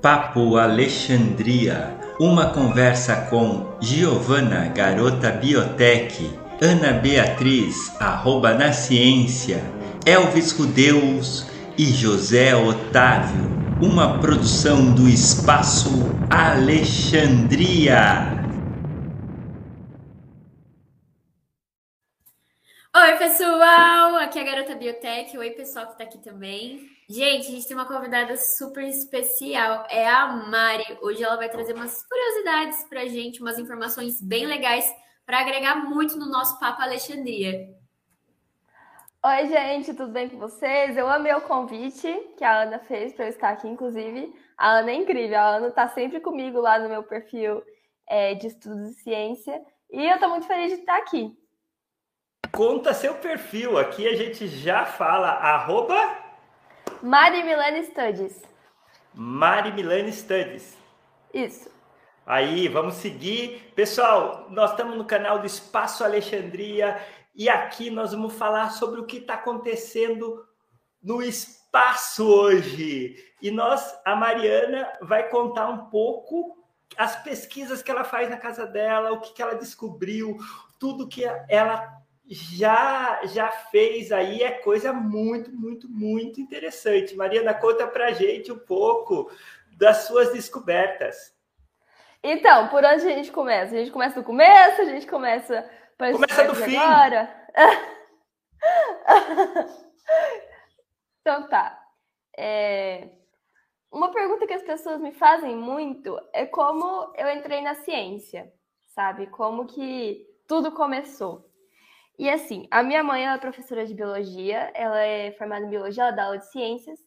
Papo Alexandria, uma conversa com Giovana, garota biotech, Ana Beatriz, arroba na ciência, Elvis Rudeus e José Otávio, uma produção do Espaço Alexandria. Oi, pessoal! Aqui é a Garota Biotech. Oi, pessoal que tá aqui também. Gente, a gente tem uma convidada super especial. É a Mari. Hoje ela vai trazer umas curiosidades pra gente, umas informações bem legais para agregar muito no nosso Papo Alexandria. Oi, gente, tudo bem com vocês? Eu amei o convite que a Ana fez para eu estar aqui, inclusive. A Ana é incrível, a Ana está sempre comigo lá no meu perfil é, de estudos de ciência e eu estou muito feliz de estar aqui. Conta seu perfil, aqui a gente já fala, arroba... Mari Milani Studies. Mari Milani Studies. Isso. Aí, vamos seguir. Pessoal, nós estamos no canal do Espaço Alexandria e aqui nós vamos falar sobre o que está acontecendo no espaço hoje. E nós, a Mariana, vai contar um pouco as pesquisas que ela faz na casa dela, o que, que ela descobriu, tudo que ela já já fez aí é coisa muito, muito, muito interessante. Mariana, conta pra gente um pouco das suas descobertas. Então, por onde a gente começa? A gente começa do começo, a gente começa Começa do fim. Agora. então tá. É... Uma pergunta que as pessoas me fazem muito é como eu entrei na ciência, sabe? Como que tudo começou. E assim, a minha mãe é professora de biologia, ela é formada em biologia, ela dá aula de ciências,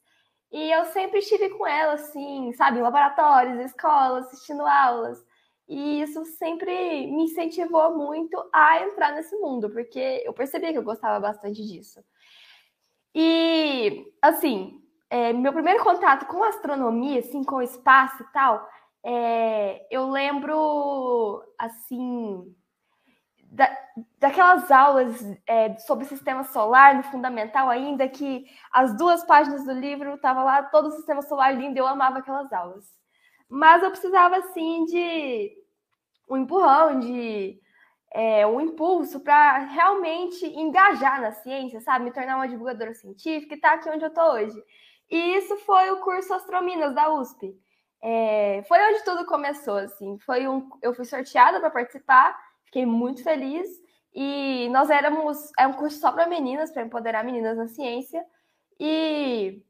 e eu sempre estive com ela, assim, sabe, em laboratórios, escolas, assistindo aulas. E isso sempre me incentivou muito a entrar nesse mundo, porque eu percebia que eu gostava bastante disso. E, assim, é, meu primeiro contato com astronomia, assim, com o espaço e tal, é, eu lembro, assim, da, daquelas aulas é, sobre sistema solar no fundamental ainda, que as duas páginas do livro estavam lá todo o sistema solar lindo, eu amava aquelas aulas. Mas eu precisava, assim, de um empurrão, de é, um impulso para realmente engajar na ciência, sabe? Me tornar uma divulgadora científica e estar tá aqui onde eu estou hoje. E isso foi o curso Astrominas da USP. É, foi onde tudo começou, assim. Foi um, eu fui sorteada para participar, fiquei muito feliz. E nós éramos é um curso só para meninas, para empoderar meninas na ciência. E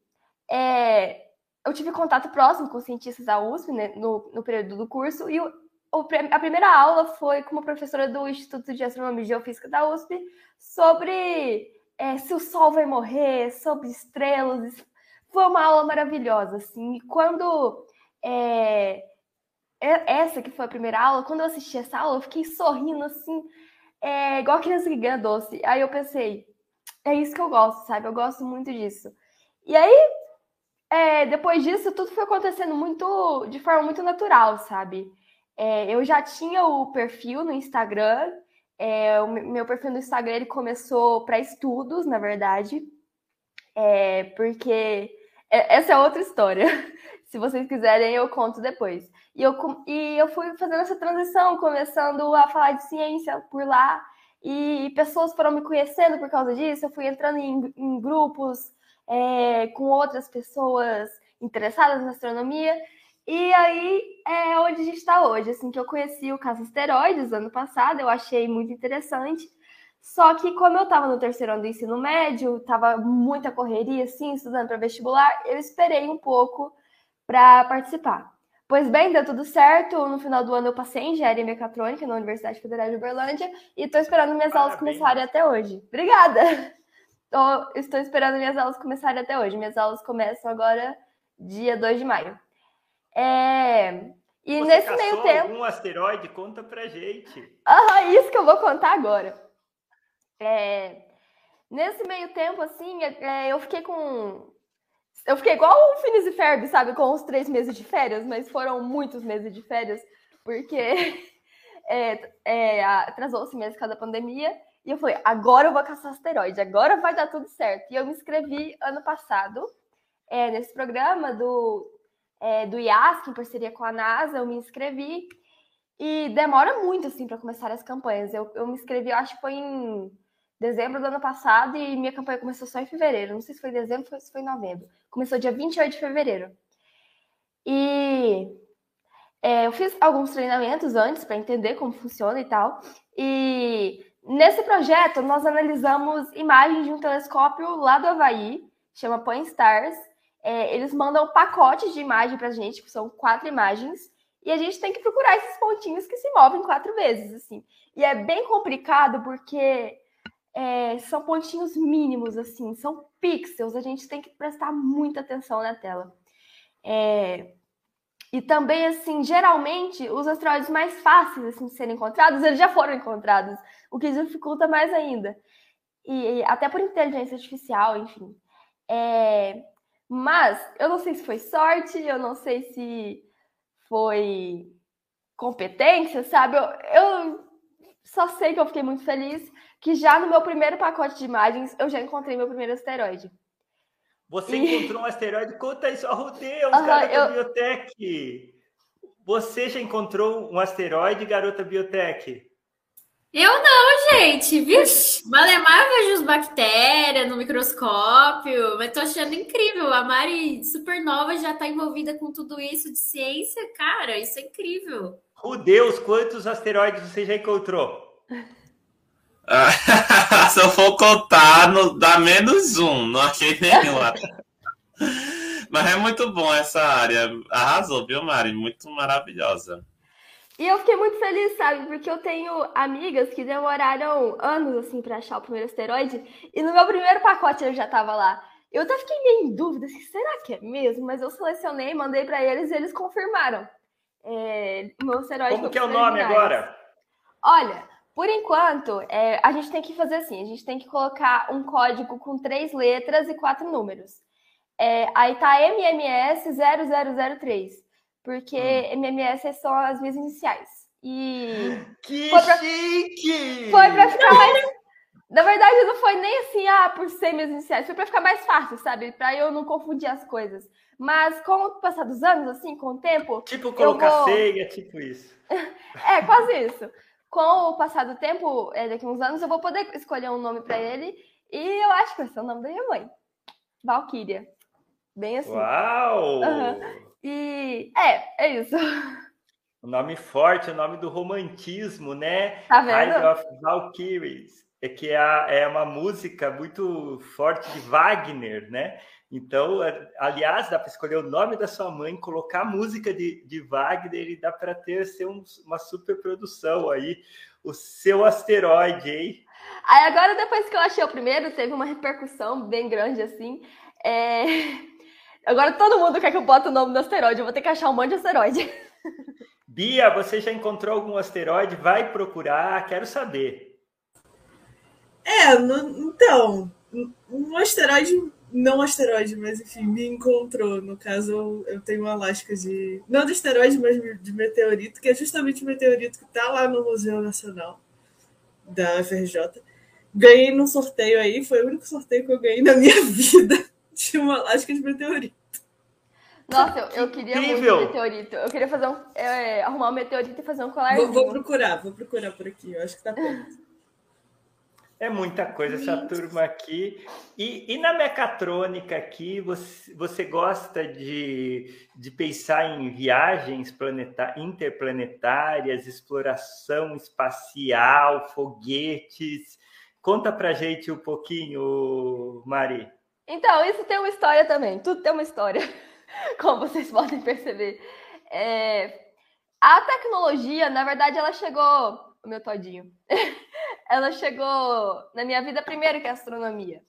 é, eu tive contato próximo com cientistas da USP né, no, no período do curso, e o, a primeira aula foi com uma professora do Instituto de Astronomia e Geofísica da USP sobre é, se o Sol vai morrer, sobre estrelas. Foi uma aula maravilhosa, assim. E quando é, essa que foi a primeira aula, quando eu assisti essa aula, eu fiquei sorrindo assim, é, igual criança que ganha doce. Aí eu pensei, é isso que eu gosto, sabe? Eu gosto muito disso. E aí é, depois disso, tudo foi acontecendo muito de forma muito natural, sabe? É, eu já tinha o perfil no Instagram. É, o meu perfil no Instagram ele começou para estudos, na verdade, é, porque é, essa é outra história. Se vocês quiserem, eu conto depois. E eu, e eu fui fazendo essa transição, começando a falar de ciência por lá, e pessoas foram me conhecendo por causa disso. Eu fui entrando em, em grupos é, com outras pessoas interessadas na astronomia. E aí é onde a gente está hoje. Assim, que eu conheci o caso asteroides ano passado, eu achei muito interessante. Só que como eu estava no terceiro ano do ensino médio, estava muita correria, assim, estudando para vestibular, eu esperei um pouco para participar. Pois bem, deu tudo certo. No final do ano eu passei em engenharia mecatrônica na Universidade Federal de Uberlândia e estou esperando minhas Parabéns. aulas começarem até hoje. Obrigada! Tô, estou esperando minhas aulas começarem até hoje. Minhas aulas começam agora, dia 2 de maio. É... E Você nesse meio tempo. algum asteroide? Conta pra gente. Ah, isso que eu vou contar agora. É... Nesse meio tempo, assim, é, eu fiquei com. Eu fiquei igual o Finis e Ferb, sabe? Com os três meses de férias, mas foram muitos meses de férias, porque é, é, atrasou-se mesmo por causa da pandemia. E eu falei, agora eu vou caçar asteroide, agora vai dar tudo certo. E eu me inscrevi ano passado é, nesse programa do, é, do IASC, em parceria com a NASA, eu me inscrevi. E demora muito, assim, para começar as campanhas. Eu, eu me inscrevi, eu acho que foi em dezembro do ano passado e minha campanha começou só em fevereiro. Não sei se foi dezembro ou se foi em novembro. Começou dia 28 de fevereiro. E é, eu fiz alguns treinamentos antes para entender como funciona e tal. E nesse projeto, nós analisamos imagens de um telescópio lá do Havaí, chama Point Stars. É, eles mandam pacotes de imagem para a gente, que são quatro imagens, e a gente tem que procurar esses pontinhos que se movem quatro vezes, assim. E é bem complicado porque é, são pontinhos mínimos, assim, são pixels, a gente tem que prestar muita atenção na tela. É, e também, assim, geralmente, os asteroides mais fáceis assim, de serem encontrados, eles já foram encontrados, o que dificulta mais ainda. E, e até por inteligência artificial, enfim. É, mas eu não sei se foi sorte, eu não sei se foi competência, sabe? Eu, eu só sei que eu fiquei muito feliz que já no meu primeiro pacote de imagens eu já encontrei meu primeiro asteroide. Você e... encontrou um asteroide? Conta isso, oh, Deus, uhum, garota eu... biotech. Você já encontrou um asteroide, garota biotech? Eu não, gente. Vixe, Malemar vejo as bactérias no microscópio, mas tô achando incrível. A Mari Supernova já tá envolvida com tudo isso de ciência. Cara, isso é incrível. Oh, Deus, quantos asteroides você já encontrou? Se eu for contar, no, dá menos um. Não achei nenhum. Mas é muito bom essa área. Arrasou, viu, Mari? Muito maravilhosa. E eu fiquei muito feliz, sabe? Porque eu tenho amigas que demoraram anos, assim, para achar o primeiro asteroide. E no meu primeiro pacote ele já tava lá. Eu até fiquei meio em dúvida, assim, será que é mesmo? Mas eu selecionei, mandei para eles e eles confirmaram. É, o meu asteroide Como que é o nome agora? Olha, por enquanto, é, a gente tem que fazer assim: a gente tem que colocar um código com três letras e quatro números. É, aí tá MMS 0003, porque hum. MMS são as minhas iniciais. E. Que foi pra, chique! Foi pra ficar mais. Na verdade, não foi nem assim, ah, por ser minhas iniciais, foi pra ficar mais fácil, sabe? Pra eu não confundir as coisas. Mas com o passar dos anos, assim, com o tempo. Tipo colocar vou... ceia, tipo isso. é, quase isso com o passar do tempo, é, daqui a uns anos, eu vou poder escolher um nome para ele. E eu acho que vai ser o nome da minha mãe. Valkyria. Bem assim. Uau! Uhum. E é, é isso. O nome forte, o nome do romantismo, né? Tá vendo? High of Valkyries. É que é, é uma música muito forte de Wagner, né? Então, aliás, dá para escolher o nome da sua mãe, colocar a música de, de Wagner e dá para ter ser um, uma super produção aí, o seu asteroide, hein? Aí agora, depois que eu achei o primeiro, teve uma repercussão bem grande assim. É... Agora todo mundo quer que eu bote o nome do asteroide, eu vou ter que achar um monte de asteroide. Bia, você já encontrou algum asteroide? Vai procurar, quero saber. É, no, então, um asteroide não asteroide, mas enfim, me encontrou. No caso, eu, eu tenho uma lasca de. Não de asteroide, mas de meteorito, que é justamente o meteorito que está lá no Museu Nacional da FRJ. Ganhei num sorteio aí, foi o único sorteio que eu ganhei na minha vida de uma lasca de meteorito. Nossa, eu, eu queria Incrível. muito meteorito. Eu queria fazer um, é, arrumar um meteorito e fazer um colar. Vou, vou, procurar, vou procurar por aqui. Eu acho que tá perto. É muita coisa essa turma aqui. E, e na mecatrônica aqui, você, você gosta de, de pensar em viagens planetar, interplanetárias, exploração espacial, foguetes? Conta pra gente um pouquinho, Mari. Então, isso tem uma história também. Tudo tem uma história, como vocês podem perceber. É... A tecnologia, na verdade, ela chegou. O meu todinho. ela chegou na minha vida primeiro que a astronomia.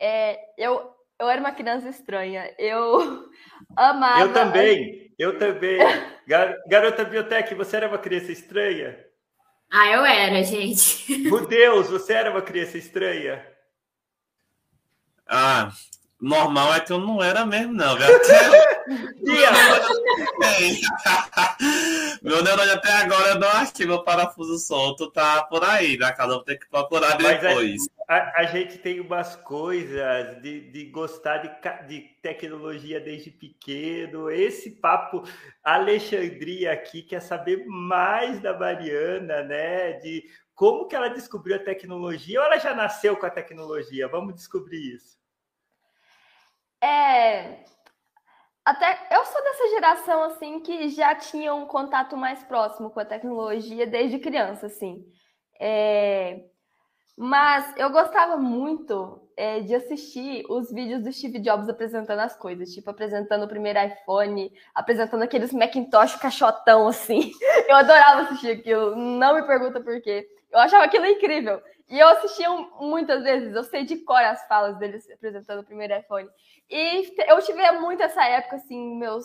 É, eu, eu era uma criança estranha. Eu amava. Eu também, eu também. Gar Garota Biotech, você era uma criança estranha? Ah, eu era, gente. Meu Deus, você era uma criança estranha? Ah, normal é que eu não era mesmo, não. Até... Meu neurônio até agora não ativa o parafuso solto, tá por aí, né? Cada um tem que procurar depois. A, a, a, gente tem umas coisas de, de gostar de, de tecnologia desde pequeno. Esse papo Alexandria aqui quer saber mais da Mariana, né? De como que ela descobriu a tecnologia ou ela já nasceu com a tecnologia? Vamos descobrir isso. É, até eu sou dessa geração assim que já tinha um contato mais próximo com a tecnologia desde criança, assim. É, mas eu gostava muito é, de assistir os vídeos do Steve Jobs apresentando as coisas, tipo apresentando o primeiro iPhone, apresentando aqueles Macintosh caixotão assim. Eu adorava assistir aquilo. Não me pergunta por quê. Eu achava aquilo incrível. E eu assistia muitas vezes, eu sei de cor as falas deles apresentando o primeiro iPhone. E eu tive muito essa época, assim, meus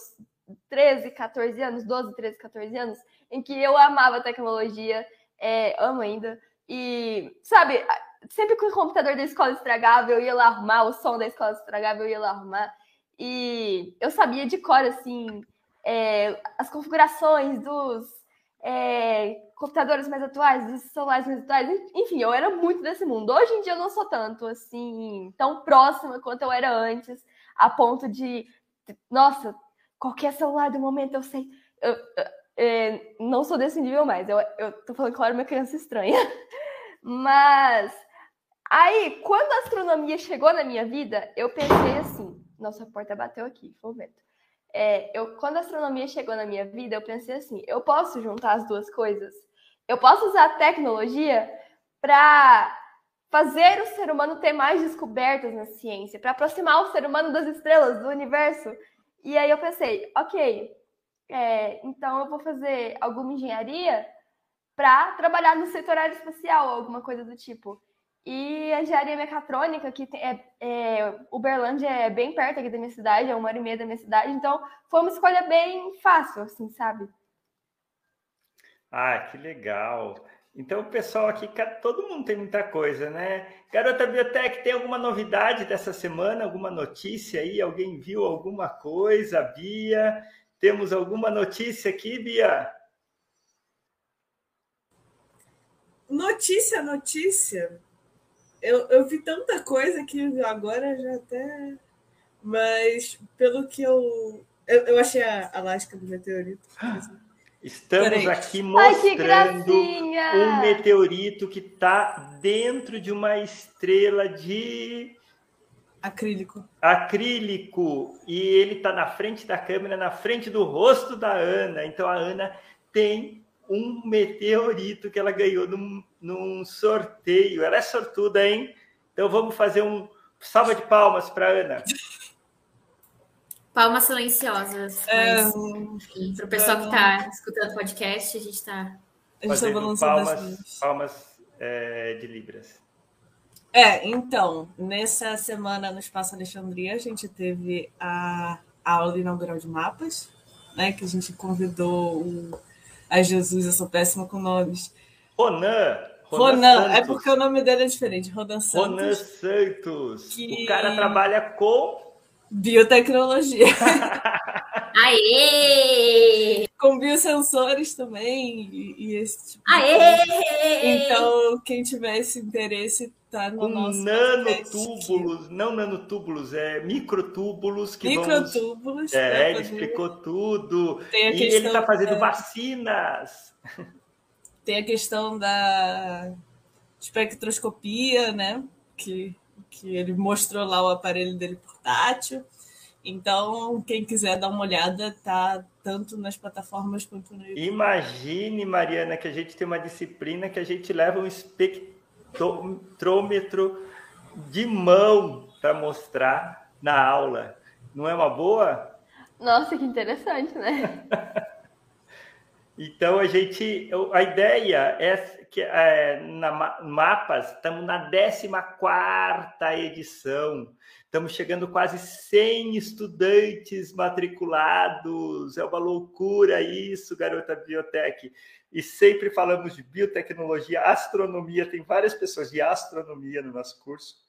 13, 14 anos, 12, 13, 14 anos, em que eu amava tecnologia, é, amo ainda. E, sabe, sempre que o computador da escola estragava, eu ia lá arrumar, o som da escola estragava, eu ia lá arrumar. E eu sabia de cor, assim, é, as configurações dos é, computadores mais atuais, celulares mais atuais, enfim, eu era muito desse mundo. Hoje em dia eu não sou tanto, assim, tão próxima quanto eu era antes a ponto de, nossa, qualquer celular do momento eu sei. Eu, eu, é, não sou desse nível mais, eu, eu tô falando que eu era uma criança estranha. Mas aí, quando a astronomia chegou na minha vida, eu pensei assim: nossa, a porta bateu aqui, foi o vento. É, eu, quando a astronomia chegou na minha vida, eu pensei assim: eu posso juntar as duas coisas? Eu posso usar a tecnologia para fazer o ser humano ter mais descobertas na ciência, para aproximar o ser humano das estrelas, do universo. E aí eu pensei, ok, é, então eu vou fazer alguma engenharia para trabalhar no setor aeroespacial, alguma coisa do tipo. E a engenharia mecatrônica, que é, é, Uberlândia é bem perto aqui da minha cidade, é uma hora e meia da minha cidade, então foi uma escolha bem fácil, assim, sabe? Ah, que legal. Então, o pessoal aqui, todo mundo tem muita coisa, né? Garota Biotech, tem alguma novidade dessa semana? Alguma notícia aí? Alguém viu alguma coisa? Bia, temos alguma notícia aqui, Bia? Notícia, notícia. Eu, eu vi tanta coisa que agora já até. Mas, pelo que eu. Eu, eu achei a, a lasca do meteorito. Estamos Peraí. aqui mostrando Ai, um meteorito que está dentro de uma estrela de acrílico. Acrílico. E ele está na frente da câmera, na frente do rosto da Ana. Então a Ana tem um meteorito que ela ganhou num, num sorteio. Ela é sortuda, hein? Então vamos fazer um salva de palmas para Ana. Palmas silenciosas. É, para o pessoal que está escutando o podcast, a gente está. Fazendo palmas, palmas é, de Libras. É, então, nessa semana no Espaço Alexandria, a gente teve a, a aula inaugural de mapas, né? Que a gente convidou o, a Jesus, eu sou péssima com nomes. Ronan! Ronan, Ronan é porque o nome dele é diferente, Ronan Santos. Ronan Santos. Que... O cara trabalha com Biotecnologia. Aê! Com biosensores também e, e esse tipo Aê! Então, quem tiver esse interesse, tá no Com nosso nanotúbulos, não nanotúbulos, é microtúbulos que Microtúbulos. Vamos... É, ele explicou tudo. e ele está fazendo da... vacinas. Tem a questão da espectroscopia, né? Que que ele mostrou lá o aparelho dele portátil. Então, quem quiser dar uma olhada, tá tanto nas plataformas quanto no YouTube. Imagine, Mariana, que a gente tem uma disciplina que a gente leva um espectrômetro de mão para mostrar na aula. Não é uma boa? Nossa, que interessante, né? então a gente, a ideia é que é, na Mapas, estamos na 14 edição. Estamos chegando quase 100 estudantes matriculados. É uma loucura isso, garota biotech. E sempre falamos de biotecnologia, astronomia. Tem várias pessoas de astronomia no nosso curso.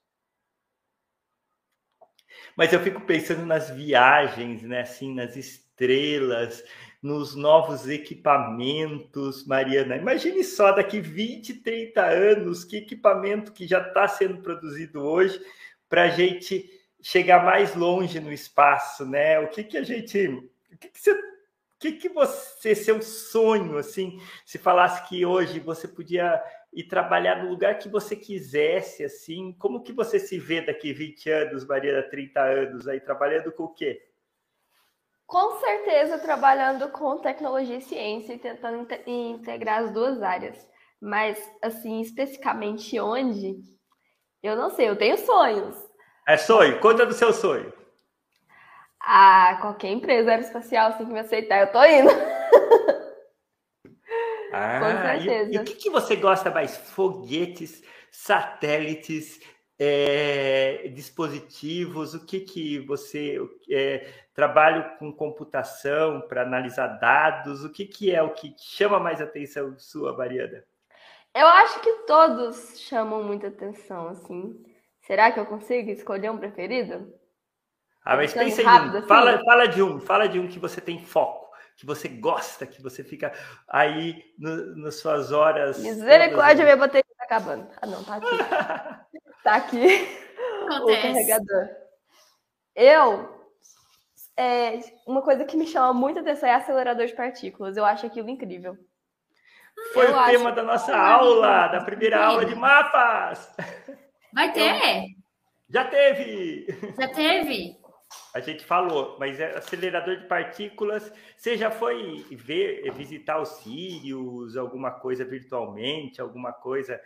Mas eu fico pensando nas viagens, né? Assim, nas estrelas, nos novos equipamentos, Mariana. Imagine só daqui 20, 30 anos, que equipamento que já está sendo produzido hoje para a gente chegar mais longe no espaço, né? O que, que a gente. O que, que você. O que, que você, seu sonho, assim, se falasse que hoje você podia ir trabalhar no lugar que você quisesse, assim, como que você se vê daqui 20 anos, Mariana, 30 anos, aí trabalhando com o quê? Com certeza trabalhando com tecnologia e ciência e tentando integrar as duas áreas. Mas, assim, especificamente onde, eu não sei, eu tenho sonhos. É sonho? Conta do seu sonho. Ah, qualquer empresa aeroespacial tem que me aceitar, eu tô indo. Ah, Com certeza. E, e o que, que você gosta mais? Foguetes, satélites, é, dispositivos? O que, que você é, trabalho com computação para analisar dados? O que, que é o que chama mais atenção sua, Mariana? Eu acho que todos chamam muita atenção, assim. Será que eu consigo escolher um preferido? Ah, mas pensa em um. Assim? Fala, fala de um, fala de um que você tem foco, que você gosta, que você fica aí no, nas suas horas. Misericórdia, minha bateria tá acabando. Ah, não, tá aqui. tá aqui o carregador. Eu. É, uma coisa que me chama muita atenção é acelerador de partículas. Eu acho aquilo incrível. Foi eu o tema da nossa aula, da primeira aula de mapas. Vai ter? Já teve! Já teve? A gente falou, mas é acelerador de partículas. Você já foi ver, visitar os Sirius, alguma coisa virtualmente, alguma coisa?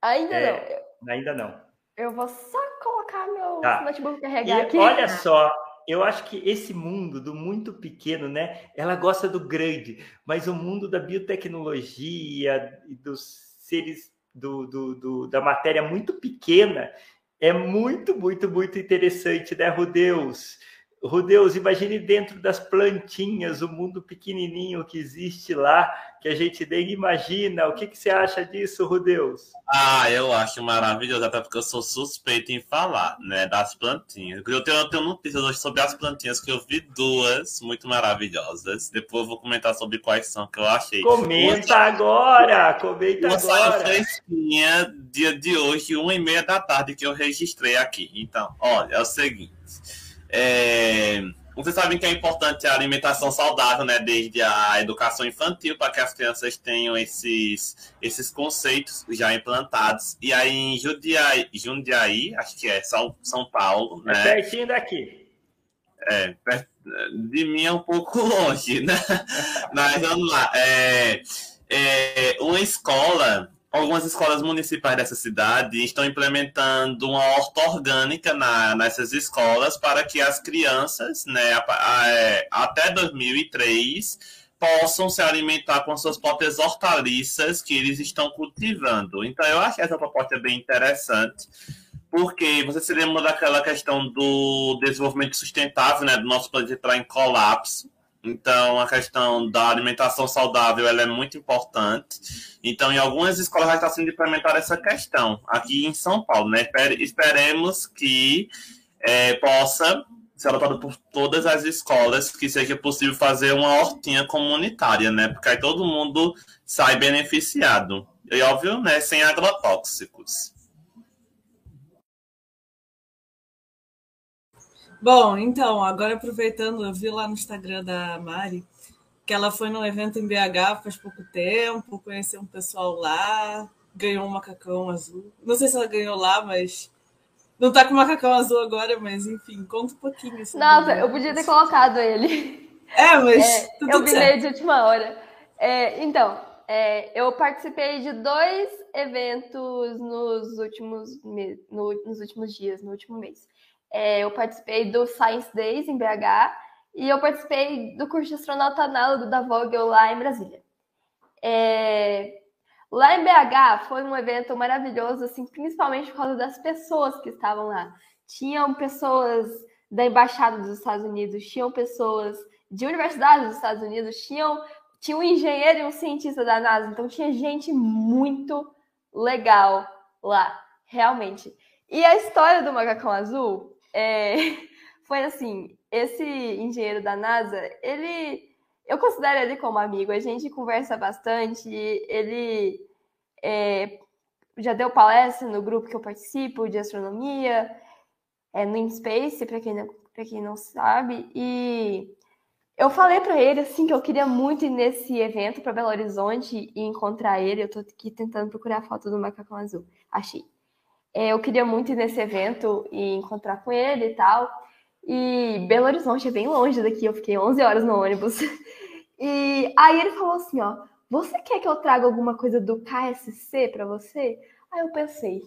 Ainda é, não. Ainda não. Eu vou só colocar meu tá. notebook carregar e aqui. Olha só, eu acho que esse mundo do muito pequeno, né? Ela gosta do grande, mas o mundo da biotecnologia e dos seres do, do, do, da matéria muito pequena é muito, muito, muito interessante, né, Rudeus? Rudeus, imagine dentro das plantinhas, o mundo pequenininho que existe lá, que a gente nem imagina. O que, que você acha disso, Rudeus? Ah, eu acho maravilhoso, até porque eu sou suspeito em falar, né, das plantinhas. Eu tenho, eu tenho notícias hoje sobre as plantinhas, que eu vi duas muito maravilhosas. Depois eu vou comentar sobre quais são que eu achei. Comenta uma, agora! Comenta uma agora! Uma fresquinha, dia de hoje, uma e meia da tarde, que eu registrei aqui. Então, olha, é o seguinte... É, vocês sabem que é importante a alimentação saudável, né? Desde a educação infantil, para que as crianças tenham esses, esses conceitos já implantados. E aí em Jundiaí, Jundiaí acho que é São, São Paulo, é né? É pertinho daqui. É, de mim é um pouco longe, né? Mas vamos lá. É, é, uma escola algumas escolas municipais dessa cidade estão implementando uma horta orgânica na, nessas escolas para que as crianças, né, é, até 2003, possam se alimentar com suas próprias hortaliças que eles estão cultivando. Então, eu acho essa proposta bem interessante, porque você se lembra daquela questão do desenvolvimento sustentável, né, do nosso planeta entrar em colapso. Então, a questão da alimentação saudável ela é muito importante. Então, em algumas escolas já está sendo implementada essa questão, aqui em São Paulo. Né? Esperemos que é, possa ser adotado por todas as escolas, que seja possível fazer uma hortinha comunitária, né? Porque aí todo mundo sai beneficiado. E óbvio, né? Sem agrotóxicos. Bom, então, agora aproveitando, eu vi lá no Instagram da Mari que ela foi num evento em BH faz pouco tempo, conheceu um pessoal lá, ganhou um macacão azul. Não sei se ela ganhou lá, mas não tá com macacão azul agora, mas enfim, conta um pouquinho. Nossa, eu podia ter colocado ele. É, mas. É, eu vi de última hora. É, então, é, eu participei de dois eventos nos últimos, no, nos últimos dias, no último mês. É, eu participei do Science Days em BH e eu participei do curso de astronauta análogo da Vogel lá em Brasília. É, lá em BH foi um evento maravilhoso, assim, principalmente por causa das pessoas que estavam lá. Tinham pessoas da Embaixada dos Estados Unidos, tinham pessoas de universidades dos Estados Unidos, tinham, tinha um engenheiro e um cientista da NASA, então tinha gente muito legal lá, realmente. E a história do macacão azul é, foi assim, esse engenheiro da NASA, ele, eu considero ele como amigo, a gente conversa bastante, ele é, já deu palestra no grupo que eu participo de astronomia, é, no InSpace, para quem, não, quem não sabe, e eu falei para ele assim que eu queria muito ir nesse evento para Belo Horizonte e encontrar ele. Eu estou aqui tentando procurar a foto do macacão azul. Achei. É, eu queria muito ir nesse evento e encontrar com ele e tal. E Belo Horizonte é bem longe daqui, eu fiquei 11 horas no ônibus. E aí ele falou assim, ó, você quer que eu traga alguma coisa do KSC para você? Aí eu pensei,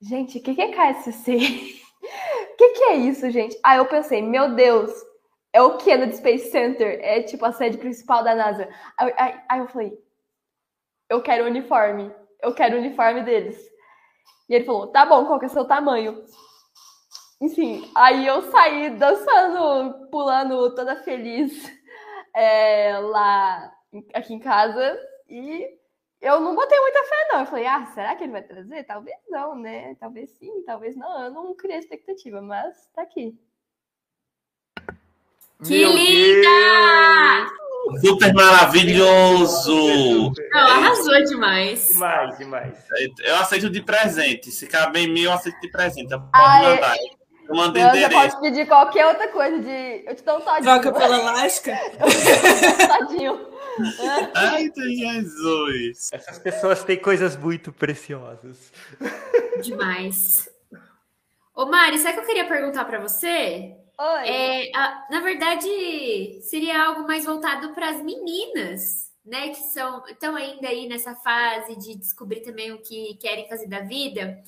gente, o que, que é KSC? O que, que é isso, gente? Aí eu pensei, meu Deus, é o Kennedy Space Center, é tipo a sede principal da NASA. Aí, aí, aí eu falei, eu quero o uniforme, eu quero o uniforme deles. E ele falou, tá bom, qual que é o seu tamanho? Enfim, aí eu saí dançando, pulando toda feliz é, lá aqui em casa e eu não botei muita fé, não. Eu falei, ah, será que ele vai trazer? Talvez não, né? Talvez sim, talvez não. Eu não criei expectativa, mas tá aqui. Que Meu linda! Deus. Super maravilhoso! Não, arrasou demais. Demais, demais. Eu aceito de presente. Se cabe em mim, eu aceito de presente. Ai, mandar. Eu mando eu endereço. pode pedir qualquer outra coisa de. Eu te dou um todinho. Troca pela lasca? eu te dou um todinho. Ai, Jesus! Essas pessoas têm coisas muito preciosas. Demais. Ô, Mari, sabe o que eu queria perguntar para você? Oi. É, a, na verdade, seria algo mais voltado para as meninas, né? Que são estão ainda aí nessa fase de descobrir também o que querem fazer da vida.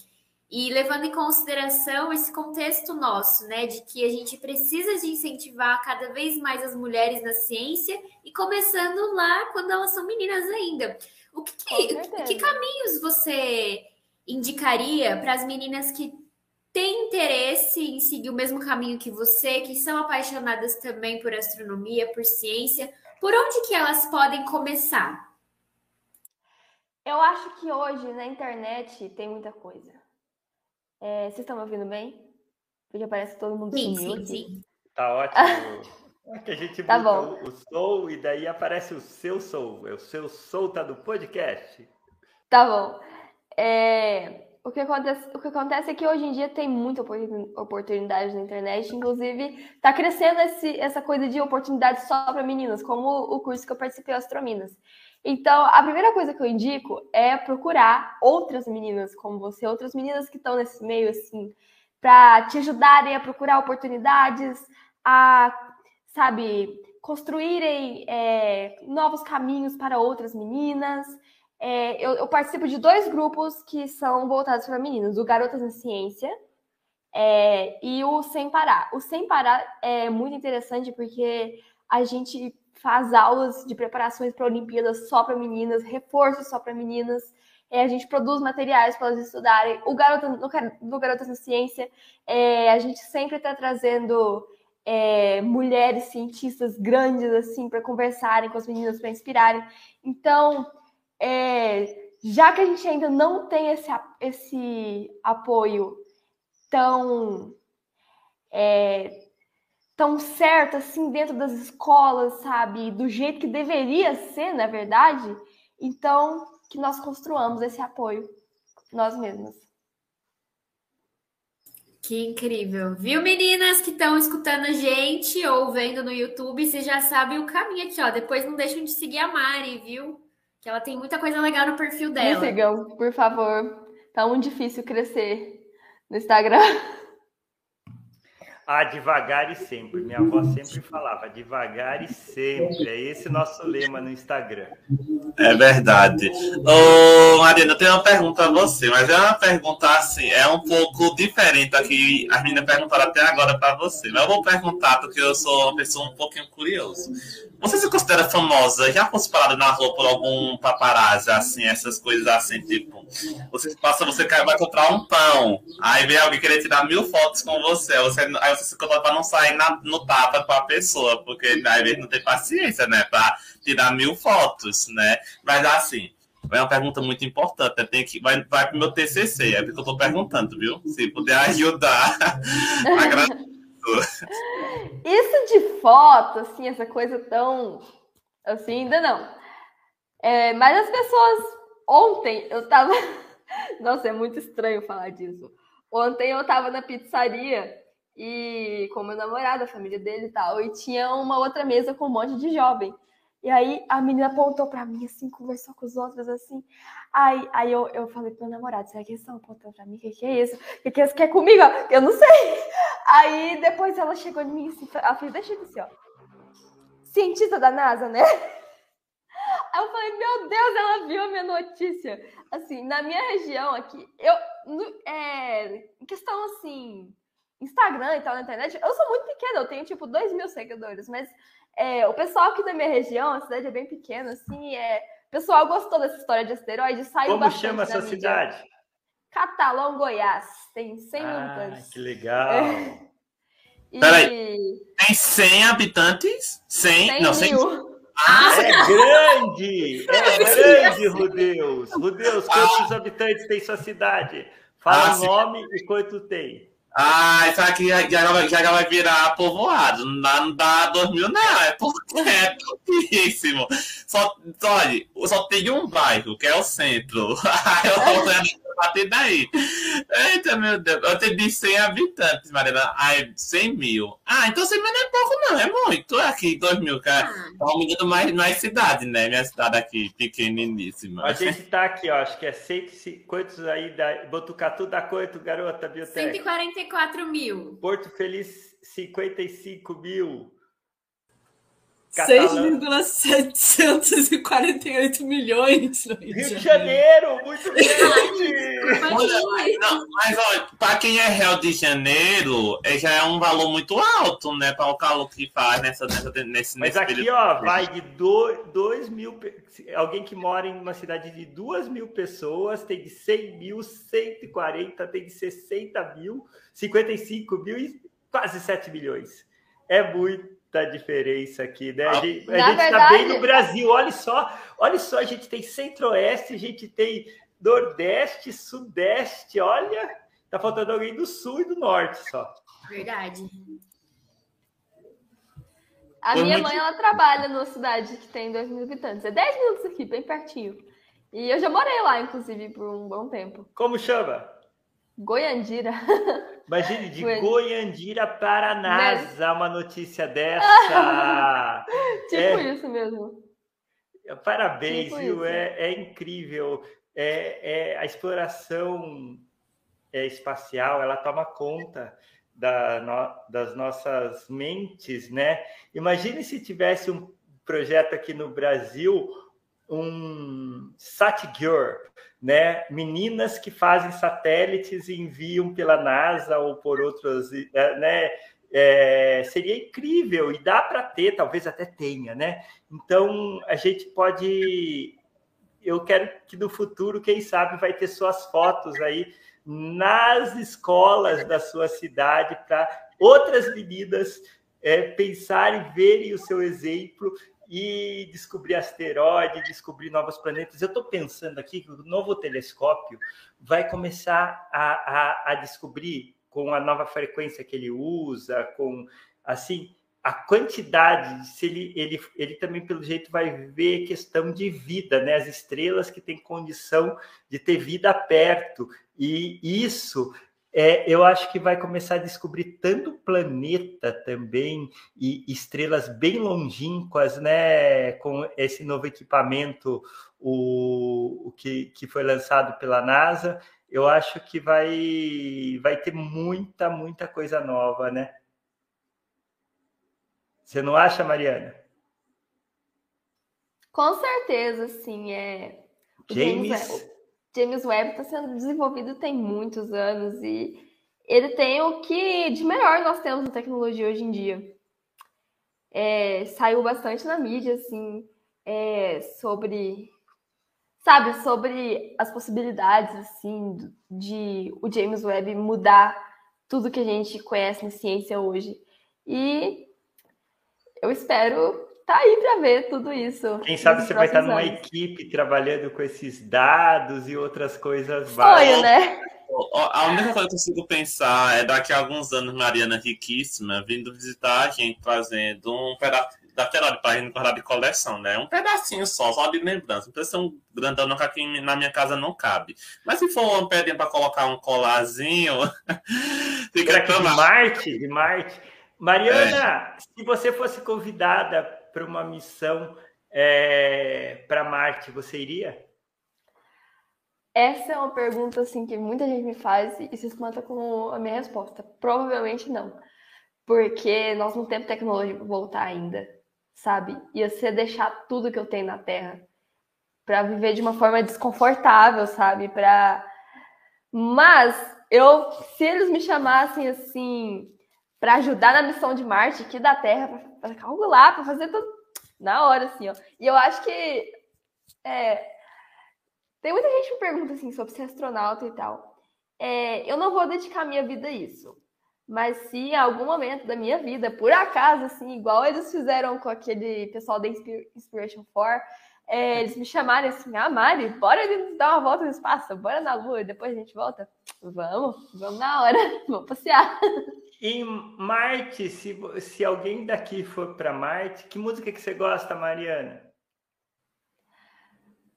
E levando em consideração esse contexto nosso, né, de que a gente precisa de incentivar cada vez mais as mulheres na ciência e começando lá quando elas são meninas ainda. O que, que, que caminhos você indicaria para as meninas que têm interesse em seguir o mesmo caminho que você, que são apaixonadas também por astronomia, por ciência? Por onde que elas podem começar? Eu acho que hoje na internet tem muita coisa. É, vocês estão me ouvindo bem? Porque parece que todo mundo sim, sumiu sim, aqui. Sim. Tá ótimo. É que a gente tá bom. o som e daí aparece o seu som. O seu som tá no podcast. Tá bom. É, o, que acontece, o que acontece é que hoje em dia tem muita oportunidade na internet, inclusive está crescendo esse, essa coisa de oportunidade só para meninas, como o curso que eu participei, Astrominas. Então, a primeira coisa que eu indico é procurar outras meninas como você, outras meninas que estão nesse meio, assim, para te ajudarem a procurar oportunidades, a, sabe, construírem é, novos caminhos para outras meninas. É, eu, eu, participo de dois grupos que são voltados para meninas, o Garotas em Ciência é, e o Sem Parar. O Sem Parar é muito interessante porque a gente faz aulas de preparações para Olimpíadas só para meninas, reforços só para meninas. É, a gente produz materiais para elas estudarem. O Garota, no, no Garotas na Ciência, é, a gente sempre está trazendo é, mulheres cientistas grandes assim para conversarem com as meninas, para inspirarem. Então, é, já que a gente ainda não tem esse, esse apoio tão é, tão certo assim dentro das escolas, sabe? Do jeito que deveria ser, na verdade. Então, que nós construamos esse apoio nós mesmas. Que incrível. Viu, meninas que estão escutando a gente ou vendo no YouTube, vocês já sabem o caminho aqui, ó. Depois não deixem de seguir a Mari, viu? Que ela tem muita coisa legal no perfil dela. Me sigam, por favor. Tá muito difícil crescer no Instagram. Ah, devagar e sempre. Minha avó sempre falava, devagar e sempre. É esse nosso lema no Instagram. É verdade. Ô, Marina, eu tenho uma pergunta a você, mas é uma pergunta assim, é um pouco diferente aqui. As meninas perguntaram até agora para você. Mas eu vou perguntar porque eu sou uma pessoa um pouquinho curiosa. Você se considera famosa? Já fosse parada na rua por algum paparazzi, assim, essas coisas assim, tipo, você passa, você vai comprar um pão, aí vem alguém querer tirar mil fotos com você, você você se coloca para não sair na, no tapa com a pessoa, porque às vezes não tem paciência, né, para tirar mil fotos, né? Mas assim, é uma pergunta muito importante. Tem que, vai vai para o meu TCC, é porque eu estou perguntando, viu? Se puder ajudar, Isso de foto, assim, essa coisa tão. Assim, ainda não. É, mas as pessoas. Ontem eu tava. Nossa, é muito estranho falar disso. Ontem eu tava na pizzaria e com meu namorado, a família dele e tal, e tinha uma outra mesa com um monte de jovem. E aí a menina apontou para mim assim, conversou com os outros assim. Aí, aí eu, eu falei pro meu namorado, será que eles estão apontando pra mim? O que, que é isso? O que, que eles querem comigo? Eu não sei. Aí depois ela chegou em mim assim, ela fez, deixa eu assim, ó. Cientista da NASA, né? Aí eu falei, meu Deus, ela viu a minha notícia. Assim, na minha região aqui, eu. É, questão assim, Instagram e tal na internet, eu sou muito pequena, eu tenho tipo 2 mil seguidores, mas é, o pessoal aqui da minha região, a cidade é bem pequena, assim, é, o pessoal gostou dessa história de asteroide, saiu Como chama essa cidade? Catalão, Goiás, tem 100 ah, habitantes. que legal! É. E... Peraí, tem 100 habitantes? 100? 100 não, 100 mil. Ah, é grande! É grande, Rudeus! Rudeus, quantos ah. habitantes tem sua cidade? Fala ah, o nome sim. e quanto tem. Ah, isso aqui já, já, já vai virar povoado. Não dá, não dá dois mil, não. É porque é pouquíssimo. Só, olha, só tem um bairro, que é o centro. eu partir daí. Eita, meu Deus. Eu tenho 100 habitantes, Mariana. Ai, 100 mil. Ah, então 100 mil não é pouco, não. É muito. Aqui, 2 mil, cara. Tá aumentando mais, mais cidade, né? Minha cidade aqui, pequeniníssima. A gente tá aqui, ó. Acho que é 100, quantos aí da Botucatu dá quanto, garota, biblioteca? 144 mil. Porto Feliz, 55 mil. 6,748 milhões no Rio, Rio de Janeiro. muito grande! Não, mas olha, para quem é Rio de Janeiro, é, já é um valor muito alto, né? Para o calor que faz nessa, nessa, nesse Mas aqui, período. ó, vai de 2 mil. Alguém que mora em uma cidade de 2 mil pessoas tem de 100 mil, 140, tem de 60 mil, 55 mil e quase 7 milhões. É muito da diferença aqui, né? A gente, está bem no Brasil. Olha só, olha só, a gente tem Centro-Oeste, a gente tem Nordeste, Sudeste. Olha, tá faltando alguém do Sul e do Norte só. Verdade. A minha mãe, ela trabalha numa cidade que tem 2 mil habitantes. É 10 minutos aqui, bem pertinho. E eu já morei lá, inclusive, por um bom tempo. Como chama? Goiandira. Imagine, de Goiandira para NASA, uma notícia dessa. tipo é... isso mesmo. Parabéns, tipo viu? É, é, incrível. É, é, a exploração é, espacial, ela toma conta da, no, das nossas mentes, né? Imagine se tivesse um projeto aqui no Brasil, um Satgir, né? Meninas que fazem satélites e enviam pela NASA ou por outros, é, né? É, seria incrível e dá para ter, talvez até tenha, né? Então a gente pode, eu quero que no futuro, quem sabe, vai ter suas fotos aí nas escolas da sua cidade para outras meninas é, pensarem, verem o seu exemplo e descobrir asteroide, descobrir novos planetas. Eu estou pensando aqui que o novo telescópio vai começar a, a, a, descobrir com a nova frequência que ele usa, com assim a quantidade, se ele, ele, ele também pelo jeito vai ver questão de vida, né? As estrelas que têm condição de ter vida perto e isso é, eu acho que vai começar a descobrir tanto planeta também e estrelas bem longínquas, né? Com esse novo equipamento, o, o que, que foi lançado pela NASA, eu acho que vai, vai ter muita, muita coisa nova, né? Você não acha, Mariana? Com certeza, sim. É... James. James Webb está sendo desenvolvido tem muitos anos e ele tem o que de melhor nós temos na tecnologia hoje em dia. É, saiu bastante na mídia, assim, é, sobre, sabe, sobre as possibilidades, assim, de o James Webb mudar tudo que a gente conhece na ciência hoje. E eu espero tá aí para ver tudo isso. Quem sabe você vai estar numa anos. equipe trabalhando com esses dados e outras coisas Sonho, né? A única coisa que eu consigo pensar é daqui a alguns anos Mariana Riquíssima vindo visitar a gente, trazendo um pedaço daquela de página guardar de coleção, né? Um pedacinho só, só de lembrança. Não precisa ser um grandão que aqui na minha casa não cabe. Mas se for uma pedrinha para colocar um colarzinho, fica que de Marte, de Marte. Mariana, é. se você fosse convidada para uma missão é, para Marte, você iria? Essa é uma pergunta assim que muita gente me faz e se espanta com a minha resposta. Provavelmente não. Porque nós não temos tecnologia para voltar ainda sabe? Ia ser deixar tudo que eu tenho na Terra para viver de uma forma desconfortável, sabe? Para mas eu, se eles me chamassem assim para ajudar na missão de Marte aqui da Terra, para calcular, para fazer tudo na hora, assim, ó. E eu acho que é, tem muita gente que me pergunta assim sobre ser astronauta e tal. É, eu não vou dedicar minha vida a isso. Mas se em algum momento da minha vida, por acaso, assim, igual eles fizeram com aquele pessoal da Inspiration 4, é, eles me chamarem assim, ah, Mari, bora dar uma volta no espaço, bora na Lua, depois a gente volta. Vamos, vamos na hora, vamos passear. Em Marte, se, se alguém daqui for para Marte, que música que você gosta, Mariana?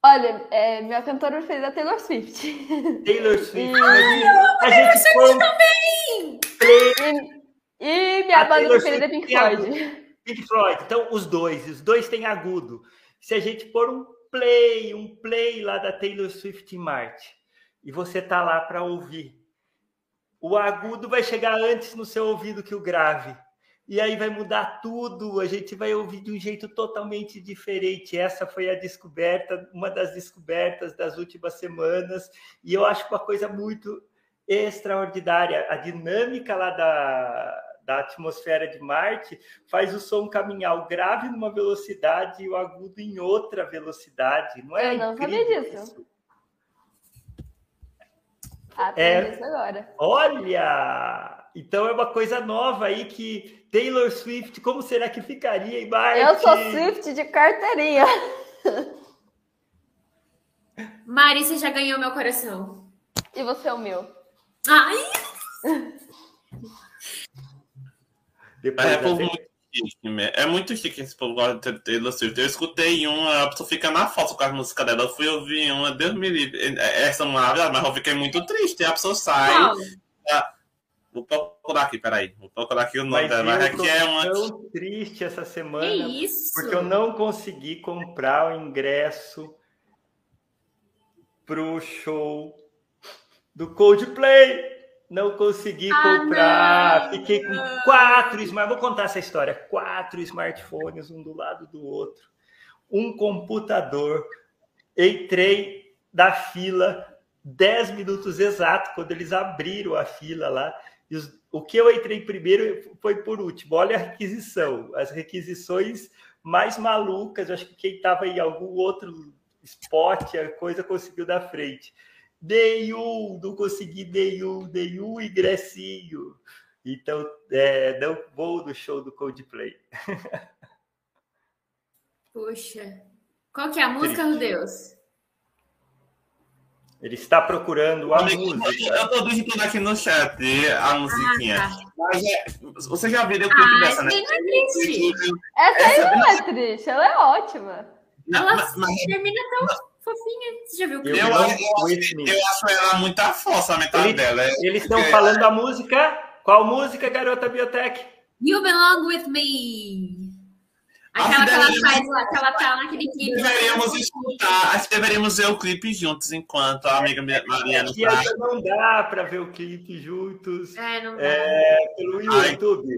Olha, é, minha cantora preferida é Taylor Swift. Taylor Swift. Ai, a gente foi... também! E, e minha a banda Taylor preferida é Pink Floyd. Pink Floyd. Então, os dois. Os dois têm agudo. Se a gente pôr um play, um play lá da Taylor Swift em Marte, e você tá lá para ouvir, o agudo vai chegar antes no seu ouvido que o grave e aí vai mudar tudo, a gente vai ouvir de um jeito totalmente diferente. Essa foi a descoberta, uma das descobertas das últimas semanas, e eu acho uma coisa muito extraordinária. A dinâmica lá da, da atmosfera de Marte faz o som caminhar o grave numa velocidade e o agudo em outra velocidade. Não é eu não sabia disso. Isso? Aprendi é, isso agora. Olha! Então é uma coisa nova aí que Taylor Swift, como será que ficaria em Marte? Eu sou Swift de carteirinha. Mari, você já ganhou meu coração. E você é o meu. Ai! Depois é, muito chique, né? é muito chique esse povo gosta de Taylor Swift. Eu escutei uma, a pessoa fica na foto com as músicas dela. Eu fui ouvir uma, Deus me livre. Essa não é mas eu fiquei muito triste. A pessoa sai. Vou procurar aqui, peraí. Vou procurar aqui o nome mas dela. Mas aqui é uma. tão triste essa semana. Que isso? Porque eu não consegui comprar o ingresso pro show do Coldplay. Não consegui ah, comprar. Não. Fiquei com quatro smartphones. Vou contar essa história. Quatro smartphones, um do lado do outro. Um computador. Entrei da fila dez minutos exatos, quando eles abriram a fila lá. E os, o que eu entrei primeiro foi por último. Olha a requisição, as requisições mais malucas. Acho que quem estava em algum outro spot, a coisa conseguiu da frente. Nenhum, não consegui nenhum, nenhum ingressinho. Então, é, não vou no show do Coldplay. Poxa, qual que é a música, meu Deus? Ele está procurando a música. Eu estou digitando aqui no chat a musiquinha. Ah, tá. Mas é, você já viu o clipe ah, dessa, né? Não é triste. Essa aí não é triste, ela é ótima. Não, ela mas, mas, termina tão mas, fofinha. Você já viu o clipe? Eu, eu, acho, eu acho ela muito força, a metade Ele, dela. É, eles estão é, falando da música. Qual música, garota Biotech? You Belong With Me. Aquela que ela faz lá, que ela tá naquele clipe. Deveríamos escutar, acho que deveríamos ver o clipe juntos enquanto a amiga Mariana Aqui tá. não dá para ver o clipe juntos. É, não dá. É, pelo YouTube.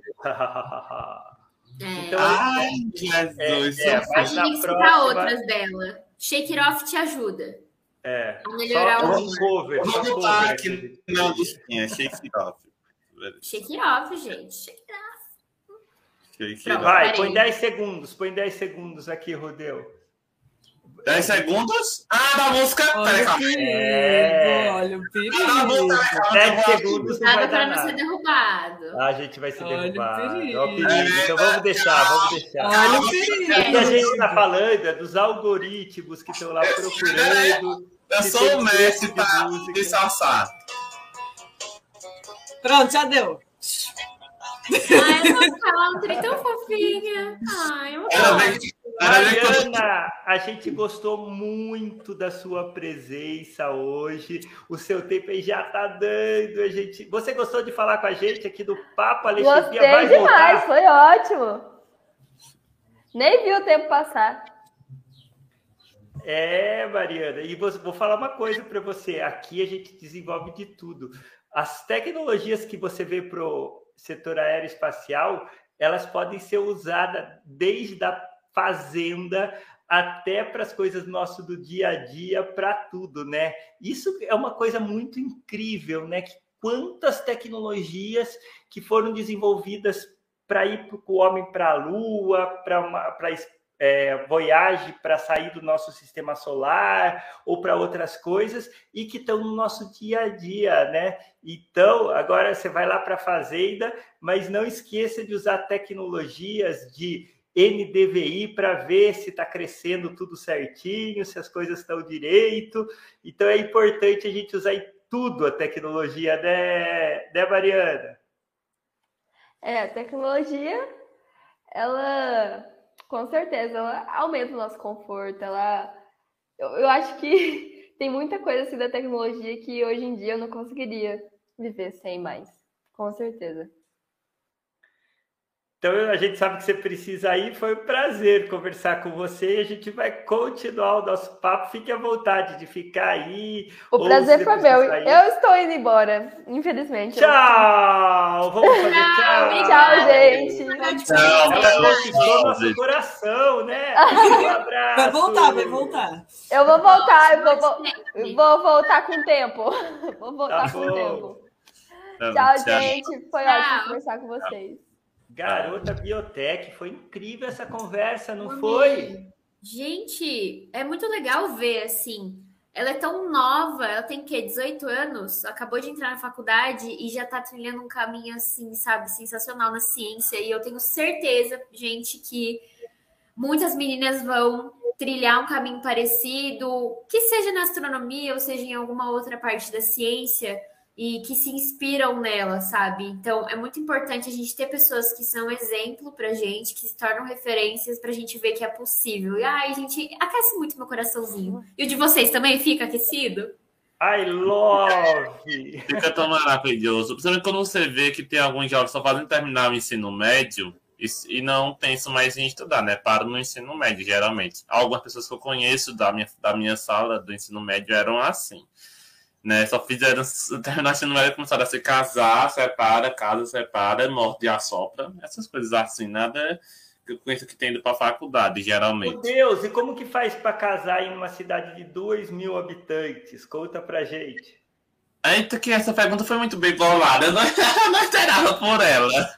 É. Então, Ai, Jesus. É, é, a gente tem que escutar outras dela. Shake It Off te ajuda. É. A melhorar só o cover. Vou botar aqui na listinha, Shake It Off. Shake It Off, gente. Shake It Off. Vai, põe 10 segundos, põe 10 segundos aqui, Rodeu. 10 segundos. Ah, da música. Olha o perigo, É. olha o perigo. Ah, vou- 10 segundos não Nada dar não ser derrubado. A gente vai ser Olha o derrubado. perigo. Ó o perigo. Então vamos deixar, vamos deixar. Olha o O perigo. que a gente está falando é dos algoritmos que estão lá procurando. Eu se sou o mestre música. disfarçar. Pronto, já deu. Ai, essa country tão fofinha. Ai, eu Ainda amo. Mariana, a gente gostou muito da sua presença hoje. O seu tempo aí já tá dando. A gente... Você gostou de falar com a gente aqui do Papo Alexandria? Gostei Vai demais, voltar? foi ótimo. Nem vi o tempo passar. É, Mariana, e vou, vou falar uma coisa para você. Aqui a gente desenvolve de tudo. As tecnologias que você vê para o setor aeroespacial, elas podem ser usadas desde a fazenda até para as coisas nosso do dia a dia, para tudo, né? Isso é uma coisa muito incrível, né? Que quantas tecnologias que foram desenvolvidas para ir para o homem para a Lua, para é, Voyage para sair do nosso sistema solar ou para outras coisas e que estão no nosso dia a dia, né? Então, agora você vai lá para a fazenda, mas não esqueça de usar tecnologias de NDVI para ver se está crescendo tudo certinho, se as coisas estão direito. Então, é importante a gente usar em tudo a tecnologia, né, né Mariana? É, a tecnologia, ela, com certeza, ela aumenta o nosso conforto, ela... Eu, eu acho que tem muita coisa assim da tecnologia que hoje em dia eu não conseguiria viver sem mais, com certeza. Então a gente sabe que você precisa ir. Foi um prazer conversar com você e a gente vai continuar o nosso papo. Fique à vontade de ficar aí. O prazer foi meu. Eu estou indo embora, infelizmente. Eu- Tchau! Vamos fazer Tchau, tchau. Tchau, gente. Tchau, tchau, conquistou nosso gente. coração, né? Um abraço. Vai voltar, vai voltar. Eu vou voltar, eu vou, vo- Pode eu ser. vou voltar com o tempo. Vou voltar Tá com o tempo. Tá Tchau, bom, gente. Foi Tchau. ótimo conversar com vocês. Garota Biotech, foi incrível essa conversa, não Amei. foi? Gente, é muito legal ver assim. Ela é tão nova, ela tem o quê? 18 anos, acabou de entrar na faculdade e já tá trilhando um caminho assim, sabe, sensacional na ciência. E eu tenho certeza, gente, que muitas meninas vão trilhar um caminho parecido, que seja na astronomia ou seja em alguma outra parte da ciência e que se inspiram nela, sabe? Então é muito importante a gente ter pessoas que são exemplo pra gente, que se tornam referências pra gente ver que é possível. E ai, gente, aquece muito meu coraçãozinho. E o de vocês também fica aquecido? I love! Fica tão maravilhoso. Principalmente quando você vê que tem alguns jovens que só fazem terminar o ensino médio e, e não pensam mais em estudar, né? Param no ensino médio, geralmente. Algumas pessoas que eu conheço da minha, da minha sala do ensino médio eram assim. Né? Só fizeram terminar o ensino médio e começaram a se casar, separa, casa, separa, morte e assopra. Essas coisas assim, nada que eu conheço que tem ido para faculdade, Meu geralmente. Deus, e como que faz para casar em uma cidade de 2 mil habitantes? Conta pra gente. Eita, que essa pergunta foi muito bem bolada. Eu não, eu não esperava por ela.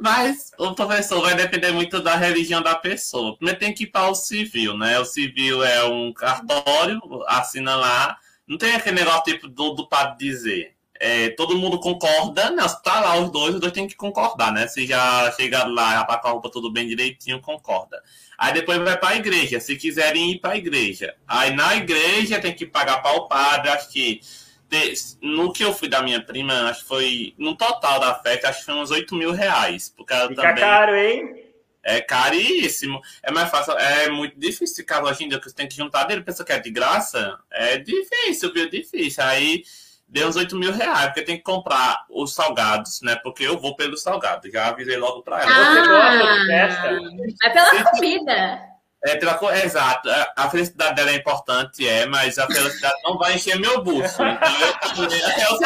Mas o professor vai depender muito da religião da pessoa. Primeiro tem que ir para o civil, né? O civil é um cartório, assina lá. Não tem aquele negócio tipo do, do padre dizer. É, todo mundo concorda, né? Tá lá os dois, os dois têm que concordar, né? Se já chegaram lá, já tá com a roupa tudo bem direitinho, concorda. Aí depois vai para a igreja, se quiserem ir para a igreja. Aí na igreja tem que pagar para o padre, acho que no que eu fui da minha prima, acho que foi. No total da festa, acho que foi uns 8 mil reais. Porque ela Fica também caro, hein? É caríssimo. É mais fácil, é muito difícil esse caso hoje em dia, que você tem que juntar dele, pensa que é de graça. É difícil, viu? Difícil. Aí deu uns 8 mil reais, porque tem que comprar os salgados, né? Porque eu vou pelos salgados. Já avisei logo pra ela. Ah. Você gosta de festa? É pela comida. É, pela co- exato. A- felicidade dela é importante, é, mas a felicidade não vai encher meu bolso. Então eu, eu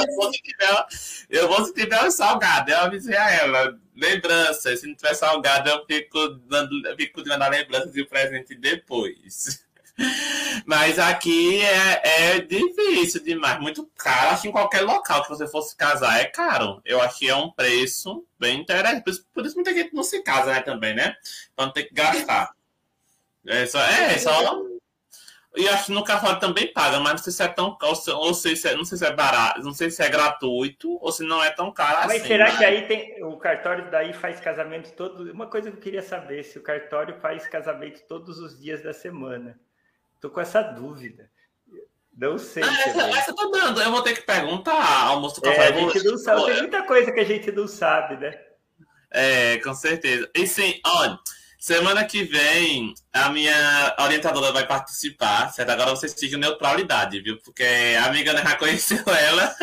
eu vou se tiver, eu vou se tiver salgado. Eu avisei a ela. Lembrança, se não tiver salgado, eu fico dando, eu fico dando a lembrança e o presente depois. Mas aqui é, é difícil demais, muito caro. Acho que em qualquer local que você fosse casar é caro. Eu acho que é um preço bem interessante. Por isso, por isso muita gente não se casa, né, também, né? Então tem que gastar. É só. É, só e acho que no cartório também paga, mas não sei se é tão ou sei se é, não sei se é barato, não sei se é gratuito ou se não é tão caro mas assim. será mas... que aí tem o cartório daí faz casamento todo? Uma coisa que eu queria saber se o cartório faz casamento todos os dias da semana. Tô com essa dúvida. Não sei. Ah, essa, essa eu tô dando. Eu vou ter que perguntar ao moço do é, a gente não sabe. Tem muita coisa que a gente não sabe, né? É, com certeza. E sim, olha. Semana que vem, a minha orientadora vai participar, certo? Agora vocês sigam neutralidade, viu? Porque a amiga já conheceu ela,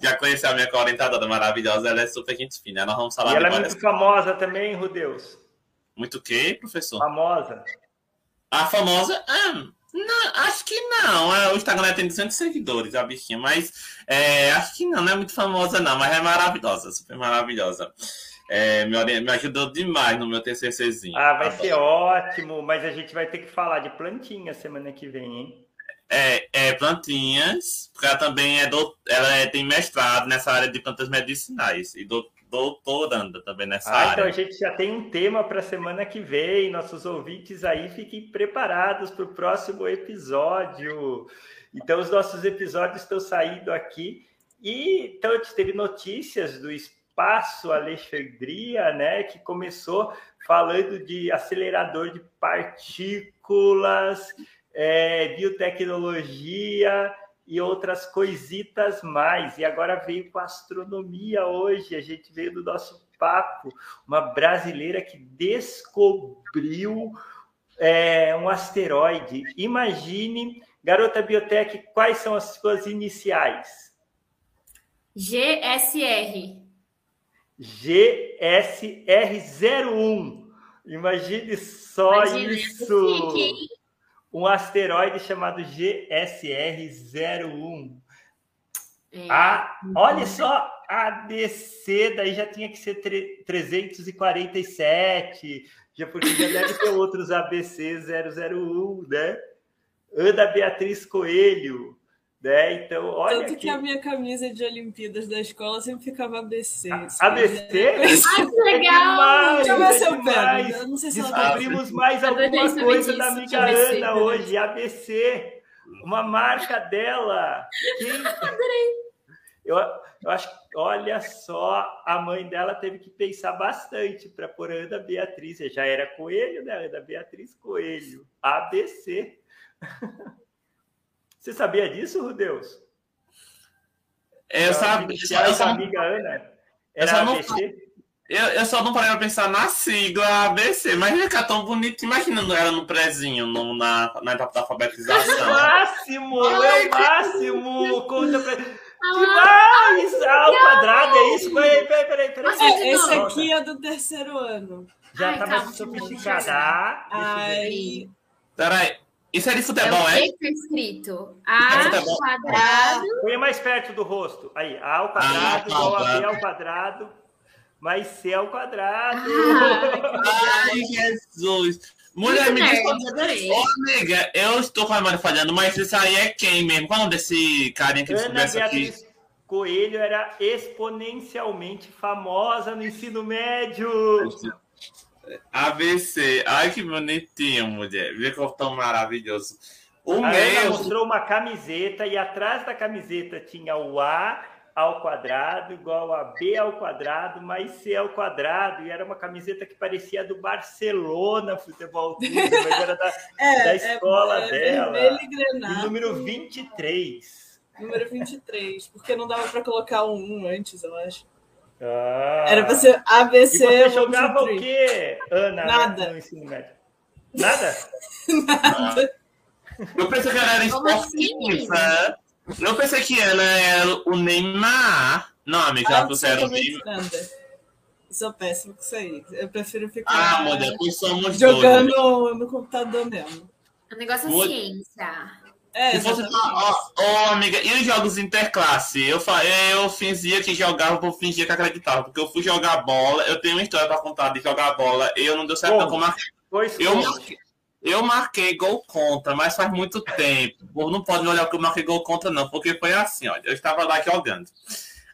já conheceu a minha orientadora maravilhosa, ela é super gente fina. Nós vamos falar e ela é muito famosa também, Rudeus. Muito quê, professor? Famosa. A famosa? Ah, não, acho que não. É, o Instagram tem 200 seguidores, a bichinha, mas é, acho que não, não é muito famosa, não, mas é maravilhosa, super maravilhosa. É, me, me ajudou demais no meu TCCzinho. Ah, vai ser ótimo, mas a gente vai ter que falar de plantinhas semana que vem, hein? É, é plantinhas, porque ela também é do, ela é, tem mestrado nessa área de plantas medicinais e do, doutoranda também nessa ah, área. Então a gente já tem um tema para semana que vem. Nossos ouvintes aí fiquem preparados para o próximo episódio. Então os nossos episódios estão saindo aqui e então a gente teve notícias do Espaço Alexandria, né, que começou falando de acelerador de partículas, é, biotecnologia e outras coisitas mais. E agora veio com astronomia hoje, a gente veio do nosso papo, uma brasileira que descobriu é, um asteroide. Imagine, garota biotech, quais são as suas iniciais? GSR. GSR01. Imagine só Imagina, isso. Um asteroide chamado GSR01. É. Ah, olha só, ABC, daí já tinha que ser 347, já porque já deve ter outros ABC 001, né? Ana Beatriz Coelho, né? Então, olha. Tanto que, que a minha camisa de Olimpíadas da escola sempre ficava ABC. ABC? Ah, que legal! Deixa eu ver se eu pego. Não sei se Descobrimos mais alguma coisa da amiga ABC, Ana hoje. ABC, uma marca dela. Quem... Adorei. Eu, eu acho que, olha só, a mãe dela teve que pensar bastante para pôr Ana Beatriz. Já era Coelho, né? Ana Beatriz Coelho. ABC. Você sabia disso, Rudeus? Eu sabia. Eu só, amiga Ana. Era eu ABC? Eu, eu só não parei pra pensar na sigla ABC, mas ia ficar tão bonito imaginando ela no prezinho, no, na, na etapa da alfabetização. máximo! Ai, é o máximo! Conta pra. Demais! Ah, ao quadrado, é isso? Peraí, peraí, peraí. peraí. É, esse aqui é do terceiro ano. Já Ai, tá mais sofisticada. Ah, Ai. Peraí. Isso é de futebol, é? O que tá escrito? A é quadrado. Põe mais perto do rosto. Aí, A ao quadrado, ah, igual a B ao quadrado, mais C ao quadrado. Ah, Ai, Jesus. Mulher, me diz Ô, amiga, eu estou com a memória falhando, mas isso aí é quem mesmo? Qual é desse carinha que Ana Beatriz aqui? Coelho era exponencialmente famosa no ensino médio. ABC. Ai, que bonitinho, mulher. Vê como tão maravilhoso. O a meu... Ana mostrou uma camiseta e atrás da camiseta tinha o A ao quadrado igual a B ao quadrado mais C ao quadrado e era uma camiseta que parecia do Barcelona Futebol Clube, mas era da, é, da é, escola é, dela. Vermelho e granado. número 23. Número 23, porque não dava para colocar um 1 antes, eu acho. Ah. Era pra ser ABC. E você jogava o quê, Ana? Nada. No ensino médio? Nada? Nada. Eu pensei que ela era esportista. Eu pensei que ela era o Neymar. Não, amiga, ah, você era o Neymar. Sou péssimo com isso aí. Eu prefiro ficar. Ah, mulher, somos jogando dois, no computador mesmo. O negócio é ciência. É, Se fosse ó, ó, amiga, e os jogos interclasse? Eu, eu fingia que jogava por fingir que acreditava, porque eu fui jogar bola, eu tenho uma história para contar de jogar bola, e eu não deu certo como eu marquei, eu marquei gol contra, mas faz muito tempo. Não pode olhar que eu marquei gol contra, não, porque foi assim, olha, eu estava lá jogando.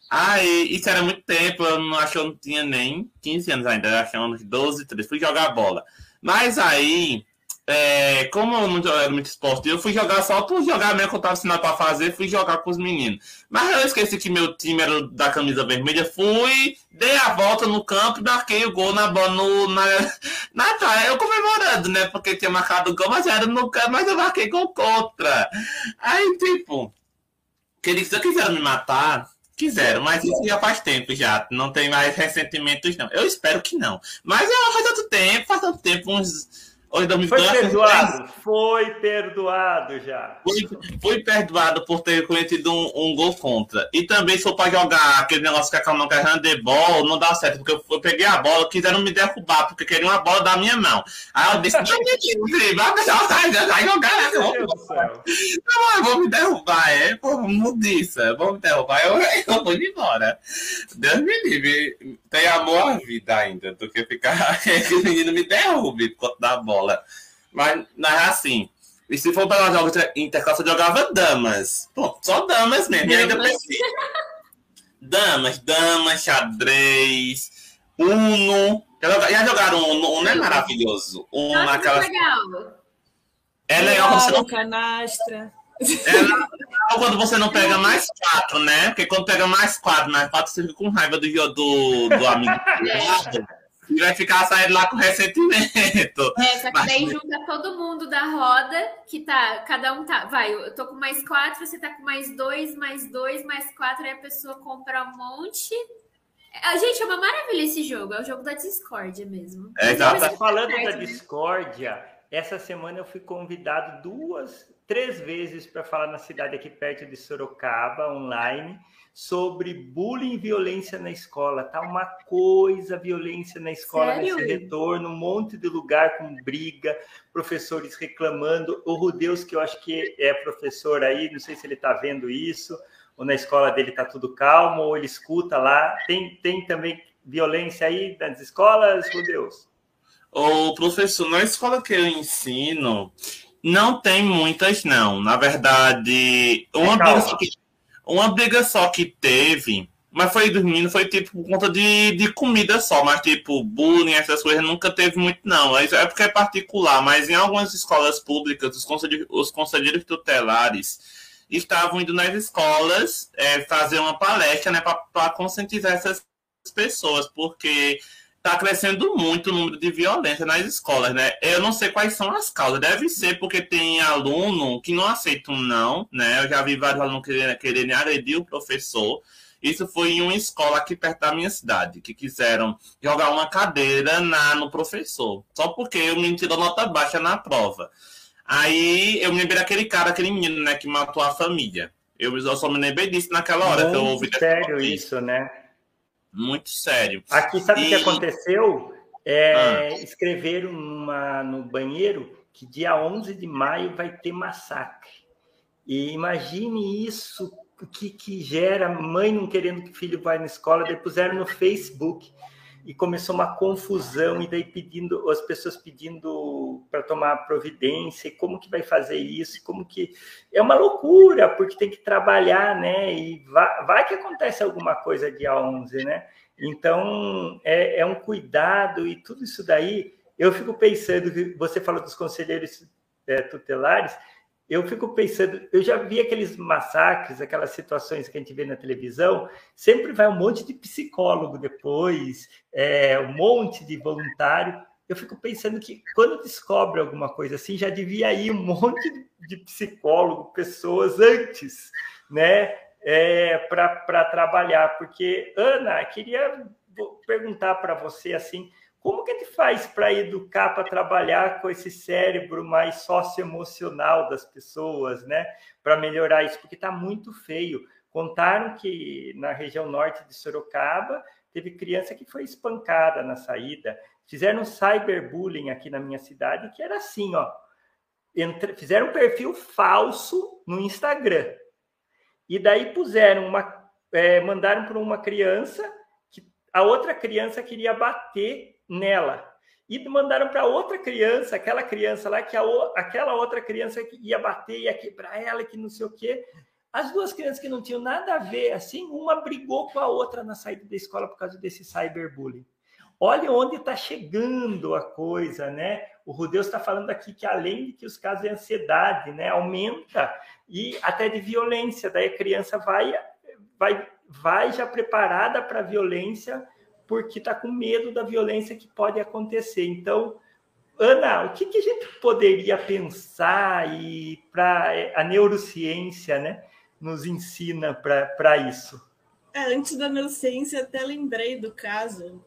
Aí, isso era muito tempo, eu não acho que eu não tinha nem 15 anos ainda, eu acho que uns 12, 13, fui jogar bola. Mas aí, é, como eu não era muito esporte, eu fui jogar só por jogar mesmo que eu tava ensinando pra fazer, fui jogar com os meninos. Mas eu esqueci que meu time era da camisa vermelha, fui, dei a volta no campo e marquei o gol na no, na, na. Eu comemorando, né? Porque tinha marcado o gol, mas era no campo, mas eu marquei gol contra. Aí, tipo, que eles quiseram me matar, Quiseram, mas isso já faz tempo já. Não tem mais ressentimentos, não. Eu espero que não. Mas é, faz tanto tempo, faz tanto tempo, uns Oi, Foi perdoado? Foi perdoado já. Fui, fui perdoado por ter cometido um, um, gol contra. E também se for para jogar aquele negócio que a Calma quer handebol, não dá certo, porque eu, eu, peguei a bola, quiseram me derrubar, porque queriam a bola da minha mão. Aí eu disse, não, vai jogar, não, eu vou me derrubar, é, pô, mudiça, vou me derrubar, eu, eu vou embora. Deus me livre, tem amor à vida ainda, do que ficar que o menino me derrube por conta da bola. Mas não é assim. E se for para jogos interclasse, eu jogava damas. Pô, só damas mesmo. E ainda prefiro. damas, damas, xadrez, Uno. Já jogaram Uno? Uno é maravilhoso. Uno, Nossa, aquela... legal. É legal quando você não. Canastra. É legal quando você não pega mais quatro, né? Porque quando pega mais quatro, mais quatro, você fica com raiva do, do, do amigo. e vai ficar saindo lá com ressentimento. É, só que Mas... daí junta todo mundo da roda, que tá, cada um tá, vai, eu tô com mais quatro, você tá com mais dois, mais dois, mais quatro, aí a pessoa compra um monte. A gente, é uma maravilha esse jogo, é o jogo da discórdia mesmo. É, exato. Falando da né? discórdia, essa semana eu fui convidado duas, três vezes para falar na cidade aqui perto de Sorocaba, online sobre bullying e violência na escola. Tá uma coisa, violência na escola Sério? nesse retorno, um monte de lugar com briga, professores reclamando. O Rudeus, que eu acho que é professor aí, não sei se ele está vendo isso, ou na escola dele está tudo calmo, ou ele escuta lá. Tem, tem também violência aí nas escolas, Rudeus? O professor, na escola que eu ensino, não tem muitas, não. Na verdade, uma é, uma briga só que teve, mas foi dormindo, foi tipo por conta de, de comida só, mas tipo, bullying, essas coisas nunca teve muito, não. É porque é particular, mas em algumas escolas públicas, os conselheiros, os conselheiros tutelares estavam indo nas escolas é, fazer uma palestra né, para conscientizar essas pessoas, porque está crescendo muito o número de violência nas escolas, né? Eu não sei quais são as causas. Deve ser porque tem aluno que não aceita um não, né? Eu já vi vários alunos querendo, querendo agredir o professor. Isso foi em uma escola aqui perto da minha cidade, que quiseram jogar uma cadeira na, no professor, só porque o menino tirou nota baixa na prova. Aí eu me lembrei daquele cara, aquele menino, né, que matou a família. Eu, eu só me lembrei disso naquela hora Muito que eu ouvi. Sério isso, né? Muito sério. Aqui, sabe o e... que aconteceu? É, ah. Escreveram no banheiro que dia 11 de maio vai ter massacre. E imagine isso que, que gera mãe não querendo que o filho vá na escola, depuseram no Facebook e começou uma confusão e daí pedindo as pessoas pedindo para tomar providência, como que vai fazer isso, como que é uma loucura, porque tem que trabalhar, né? E vai, vai que acontece alguma coisa dia 11, né? Então é, é um cuidado e tudo isso daí. Eu fico pensando você fala dos conselheiros é, tutelares, eu fico pensando, eu já vi aqueles massacres, aquelas situações que a gente vê na televisão, sempre vai um monte de psicólogo depois, é, um monte de voluntário. Eu fico pensando que quando descobre alguma coisa assim, já devia ir um monte de psicólogo, pessoas antes, né, é, para trabalhar. Porque, Ana, queria perguntar para você assim, como que a gente faz para educar, para trabalhar com esse cérebro mais socioemocional das pessoas, né? Para melhorar isso, porque está muito feio. Contaram que na região norte de Sorocaba teve criança que foi espancada na saída. Fizeram um cyberbullying aqui na minha cidade, que era assim, ó. Entra... Fizeram um perfil falso no Instagram. E daí puseram uma. É, mandaram para uma criança que a outra criança queria bater nela. E mandaram para outra criança, aquela criança lá, que a, aquela outra criança que ia bater, ia quebrar ela, que não sei o quê. As duas crianças que não tinham nada a ver, assim, uma brigou com a outra na saída da escola por causa desse cyberbullying. olha onde está chegando a coisa, né? O Rudeus está falando aqui que além de que os casos de ansiedade, né, aumenta e até de violência, daí a criança vai vai vai já preparada para a violência porque está com medo da violência que pode acontecer. Então, Ana, o que, que a gente poderia pensar e para a neurociência, né, nos ensina para isso? É, antes da neurociência, até lembrei do caso.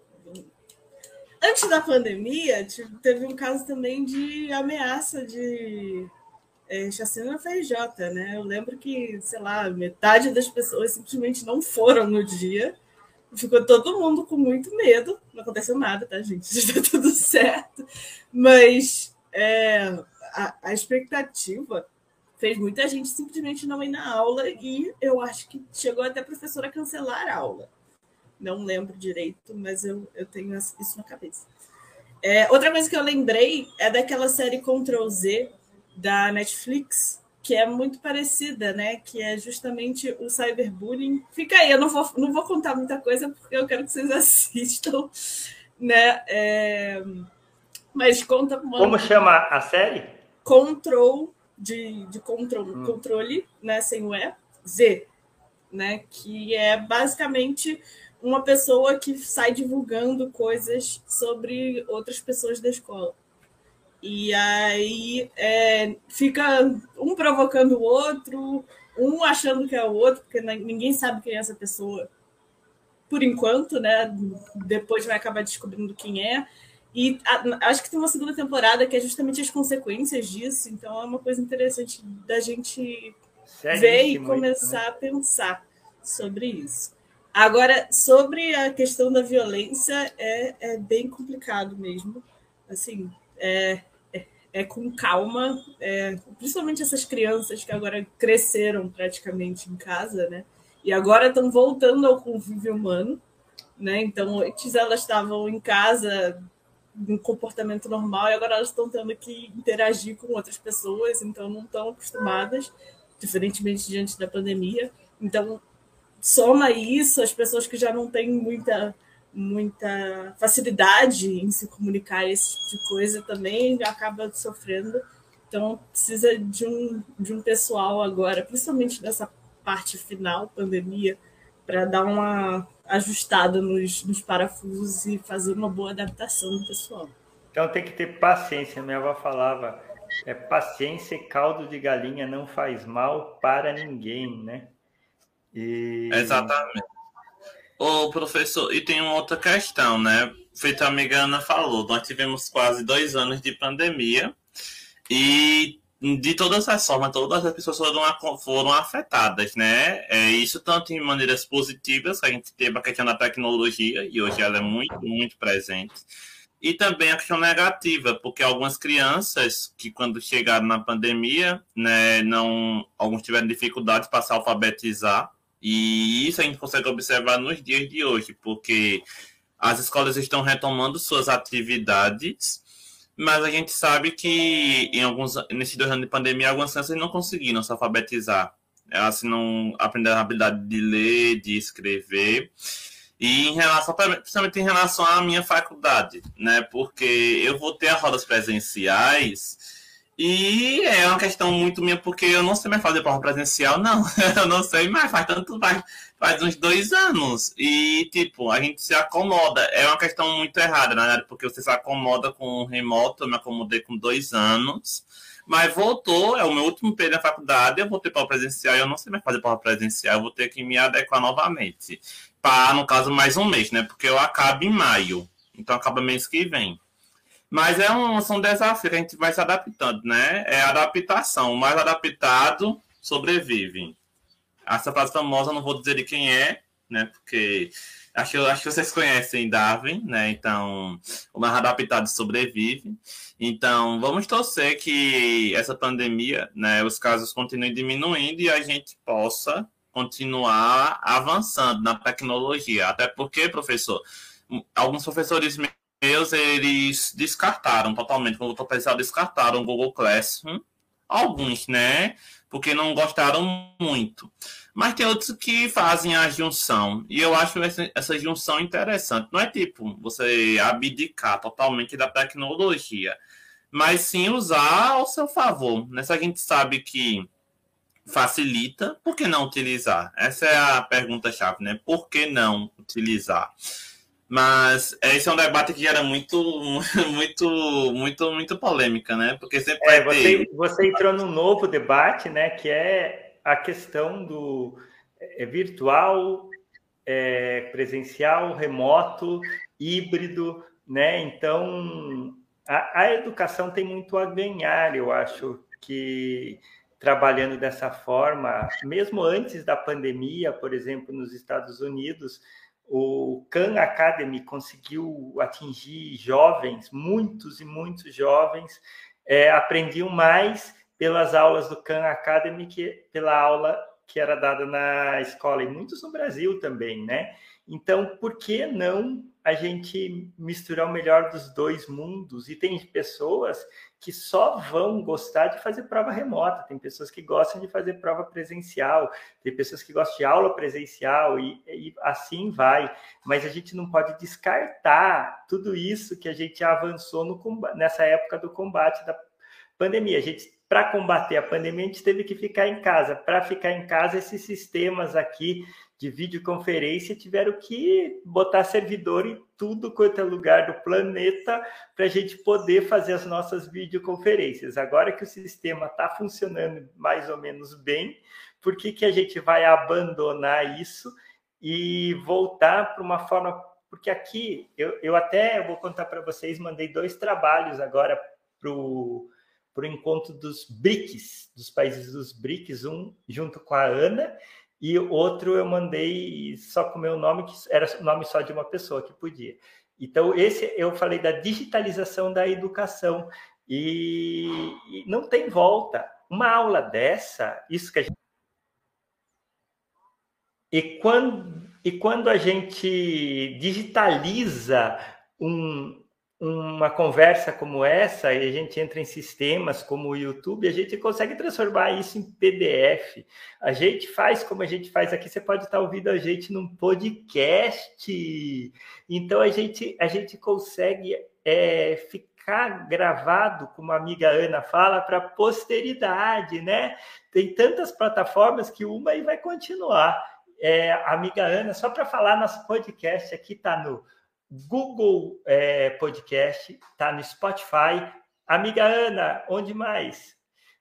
Antes da pandemia, teve um caso também de ameaça de é, chacina na FRJ, né? Eu lembro que, sei lá, metade das pessoas simplesmente não foram no dia ficou todo mundo com muito medo. Não aconteceu nada, tá, gente? Está tudo certo. Mas é, a, a, expectativa fez muita gente simplesmente não ir na aula e eu acho que chegou até a professora a cancelar a aula. Não lembro direito, mas eu, eu tenho isso na cabeça. É, outra coisa que eu lembrei é daquela série Ctrl Z da Netflix, que é muito parecida, né? Que é justamente o cyberbullying. Fica aí, eu não vou, não vou contar muita coisa porque eu quero que vocês assistam, né? É... Mas conta. Uma... Como chama a série? Control de, de control, hum. controle, né? Sem o E, Z, né? Que é basicamente uma pessoa que sai divulgando coisas sobre outras pessoas da escola. E aí é, fica um provocando o outro, um achando que é o outro, porque ninguém sabe quem é essa pessoa por enquanto, né? Depois vai acabar descobrindo quem é. E a, acho que tem uma segunda temporada que é justamente as consequências disso, então é uma coisa interessante da gente ver e começar né? a pensar sobre isso. Agora, sobre a questão da violência, é, é bem complicado mesmo. Assim, é, é, é com calma, é, principalmente essas crianças que agora cresceram praticamente em casa, né? E agora estão voltando ao convívio humano, né? Então, antes elas estavam em casa um comportamento normal e agora elas estão tendo que interagir com outras pessoas, então não estão acostumadas, diferentemente diante da pandemia. Então, soma isso as pessoas que já não têm muita muita facilidade em se comunicar esse tipo de coisa também acaba sofrendo. Então, precisa de um, de um pessoal agora, principalmente nessa parte final, pandemia, para dar uma ajustada nos, nos parafusos e fazer uma boa adaptação do pessoal. Então, tem que ter paciência. Minha avó falava: é, paciência e caldo de galinha não faz mal para ninguém, né? E... Exatamente. Ô, professor, e tem uma outra questão, né? Feito a amiga Ana falou, nós tivemos quase dois anos de pandemia e de todas as formas, todas as pessoas foram, foram afetadas, né? É, isso tanto em maneiras positivas, a gente teve a questão da tecnologia, e hoje ela é muito, muito presente, e também a questão negativa, porque algumas crianças que quando chegaram na pandemia, né, não, alguns tiveram dificuldades para se alfabetizar, e isso a gente consegue observar nos dias de hoje, porque as escolas estão retomando suas atividades, mas a gente sabe que em alguns nesses dois anos de pandemia algumas crianças não conseguiram se alfabetizar. Elas não aprenderam a habilidade de ler, de escrever. E em relação, principalmente em relação à minha faculdade, né? Porque eu vou ter as rodas presenciais e é uma questão muito minha, porque eu não sei mais fazer prova presencial, não. Eu não sei mais, faz tanto, faz, faz uns dois anos. E, tipo, a gente se acomoda. É uma questão muito errada, na verdade, porque você se acomoda com o remoto, eu me acomodei com dois anos. Mas voltou, é o meu último período da faculdade, eu vou ter prova presencial, eu não sei mais fazer prova presencial, eu vou ter que me adequar novamente. Para, no caso, mais um mês, né? Porque eu acabo em maio. Então acaba mês que vem. Mas é um, são desafios que a gente vai se adaptando, né? É adaptação. O mais adaptado sobrevive. Essa frase famosa, não vou dizer de quem é, né? Porque acho, acho que vocês conhecem Darwin, né? Então, o mais adaptado sobrevive. Então, vamos torcer que essa pandemia, né? Os casos continuem diminuindo e a gente possa continuar avançando na tecnologia. Até porque, professor, alguns professores meus, eles descartaram totalmente, quando o potencial descartaram o Google Classroom. Alguns, né? Porque não gostaram muito. Mas tem outros que fazem a junção. E eu acho essa, junção interessante. Não é tipo você abdicar totalmente da tecnologia, mas sim usar ao seu favor. Nessa a gente sabe que facilita, por que não utilizar? Essa é a pergunta-chave, né? Por que não utilizar? Mas esse é um debate que gera muito, muito, muito, muito polêmica, né? Porque sempre é, você, ter... você entrou num novo debate, né? Que é a questão do é, virtual, é, presencial, remoto, híbrido, né? Então a, a educação tem muito a ganhar, eu acho que trabalhando dessa forma, mesmo antes da pandemia, por exemplo, nos Estados Unidos, o Khan Academy conseguiu atingir jovens, muitos e muitos jovens é, aprendiam mais pelas aulas do Khan Academy que pela aula que era dada na escola, e muitos no Brasil também, né? Então, por que não a gente misturar o melhor dos dois mundos? E tem pessoas que só vão gostar de fazer prova remota, tem pessoas que gostam de fazer prova presencial, tem pessoas que gostam de aula presencial e, e assim vai. Mas a gente não pode descartar tudo isso que a gente avançou no, nessa época do combate da pandemia. A gente para combater a pandemia, a gente teve que ficar em casa. Para ficar em casa, esses sistemas aqui de videoconferência tiveram que botar servidor em tudo quanto é lugar do planeta para a gente poder fazer as nossas videoconferências. Agora que o sistema está funcionando mais ou menos bem, por que, que a gente vai abandonar isso e voltar para uma forma. Porque aqui, eu, eu até vou contar para vocês, mandei dois trabalhos agora para o encontro dos BRICS, dos países dos BRICS, um junto com a Ana, e outro eu mandei só com o meu nome, que era o nome só de uma pessoa que podia. Então, esse eu falei da digitalização da educação, e, e não tem volta. Uma aula dessa, isso que a gente. E quando, e quando a gente digitaliza um, uma conversa como essa e a gente entra em sistemas como o YouTube, a gente consegue transformar isso em PDF. A gente faz como a gente faz aqui, você pode estar ouvindo a gente num podcast. Então a gente, a gente consegue é, ficar gravado, como a amiga Ana fala, para posteridade, né? Tem tantas plataformas que uma aí vai continuar. É, amiga Ana, só para falar, nosso podcast aqui está no Google é, Podcast, tá no Spotify. Amiga Ana, onde mais?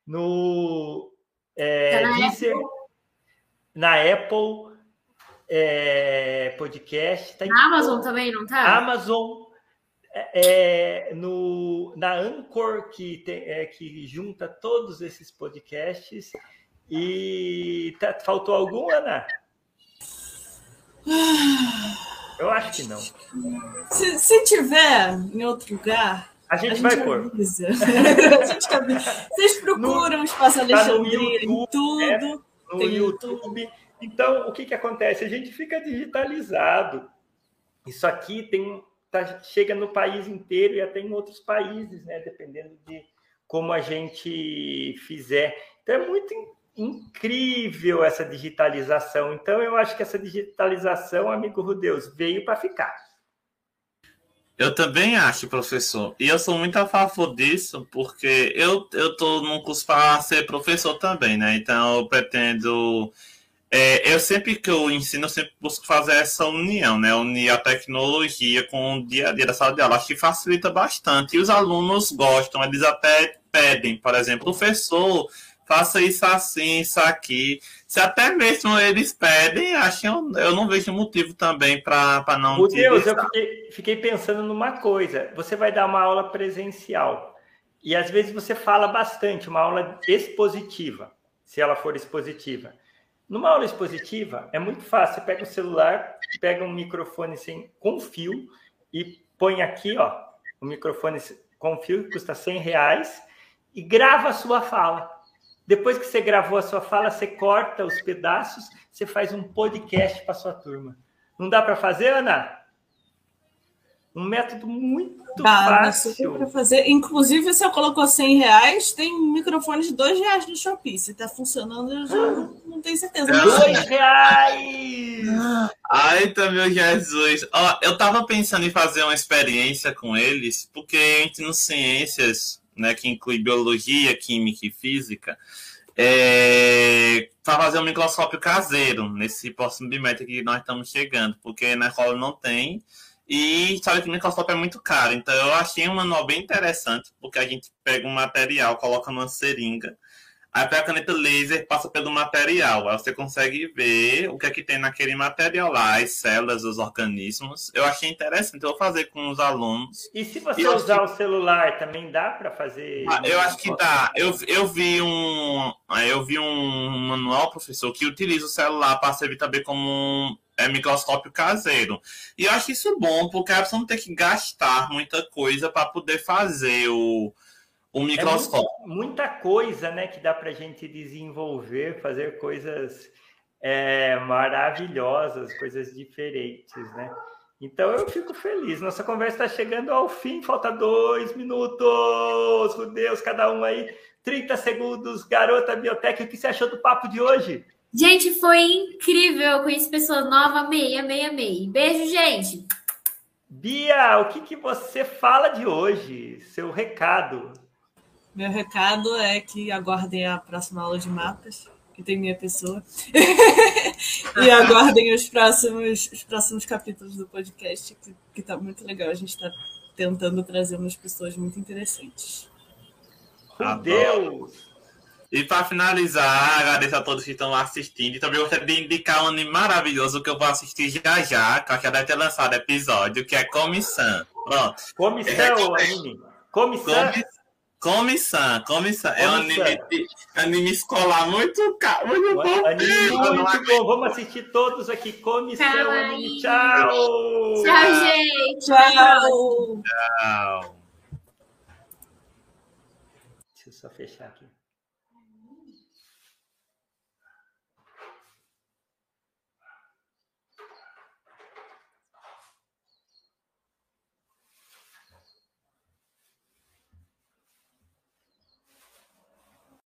No é, tá na Deezer, Apple. na Apple é, Podcast. Tá na Amazon também, não tá? Amazon. É, é, no, na Anchor, que, tem, é, que junta todos esses podcasts. E tá, faltou algum, Ana? Eu acho que não. Se, se tiver em outro lugar. A gente, a gente vai pôr. Vocês procuram o Espaço Alexandria tá em tudo. É, no tem YouTube. Então, o que, que acontece? A gente fica digitalizado. Isso aqui tem, tá, chega no país inteiro e até em outros países, né? Dependendo de como a gente fizer. Então, é muito incrível essa digitalização. Então, eu acho que essa digitalização, amigo Rudeus, veio para ficar. Eu também acho, professor. E eu sou muito a favor disso, porque eu estou num curso para ser professor também, né? Então, eu pretendo. É, eu sempre que eu ensino, eu sempre busco fazer essa união, né? Unir a tecnologia com o dia a dia da sala de aula. Acho que facilita bastante. E os alunos gostam, eles até pedem, por exemplo, professor, faça isso assim, isso aqui. Se até mesmo eles pedem, acho eu não vejo motivo também para não. Meu Deus, eu fiquei, fiquei, pensando numa coisa. Você vai dar uma aula presencial e às vezes você fala bastante, uma aula expositiva, se ela for expositiva. Numa aula expositiva é muito fácil. Você pega o celular, pega um microfone sem, com fio e põe aqui, ó, o microfone com fio custa 100 reais e grava a sua fala depois que você gravou a sua fala, você corta os pedaços, você faz um podcast para sua turma. Não dá para fazer, Ana? Um método muito dá, fácil. para fazer. Inclusive, se eu colocou 100 reais, tem um microfone de 2 reais no Shopee. Se está funcionando, já ah, não tenho certeza. Não. Mas... Dois reais! Ai, tá, meu Jesus. Ó, eu tava pensando em fazer uma experiência com eles, porque entre no ciências, né, que inclui biologia, química e física, é, para fazer um microscópio caseiro nesse próximo bimestre que nós estamos chegando, porque na escola não tem. E sabe que o microscópio é muito caro. Então eu achei um manual bem interessante, porque a gente pega um material, coloca numa seringa, aí pega a caneta laser, passa pelo material. Aí você consegue ver o que é que tem naquele material lá, as células, os organismos. Eu achei interessante, eu vou fazer com os alunos. E se você acho usar o celular, também dá para fazer? Ah, eu acho que dá. Eu, eu vi um. Eu vi um manual, professor, que utiliza o celular para servir também como um é, microscópio caseiro. E eu acho isso bom, porque a pessoa não tem que gastar muita coisa para poder fazer o, o É microscópio. muita, muita coisa, né, que dá para a gente desenvolver, fazer coisas é, maravilhosas, coisas diferentes, né? Então eu fico feliz. Nossa conversa está chegando ao fim, falta dois minutos. Meu Deus, cada um aí, 30 segundos. Garota Biotech, o que você achou do papo de hoje? Gente, foi incrível. Eu conheci pessoas novas, amei, amei, amei. Beijo, gente. Bia, o que, que você fala de hoje? Seu recado. Meu recado é que aguardem a próxima aula de mapas, que tem minha pessoa. e aguardem os próximos, os próximos capítulos do podcast, que, que tá muito legal. A gente está tentando trazer umas pessoas muito interessantes. Meu Adoro. Deus! E para finalizar, agradeço a todos que estão assistindo. E também gostaria de indicar um anime maravilhoso que eu vou assistir já já, que eu já deve ter lançado episódio, que é Comissão. Pronto. Comissão, anime. Comissão. Comi- Comissão, Comissão. É um anime, de- anime escolar muito caro, muito bom. Anime muito bom. Vamos assistir todos aqui. Comissão, Kawaii. anime. Tchau! Tchau, gente. Tchau! legal. Deixa eu só fechar aqui.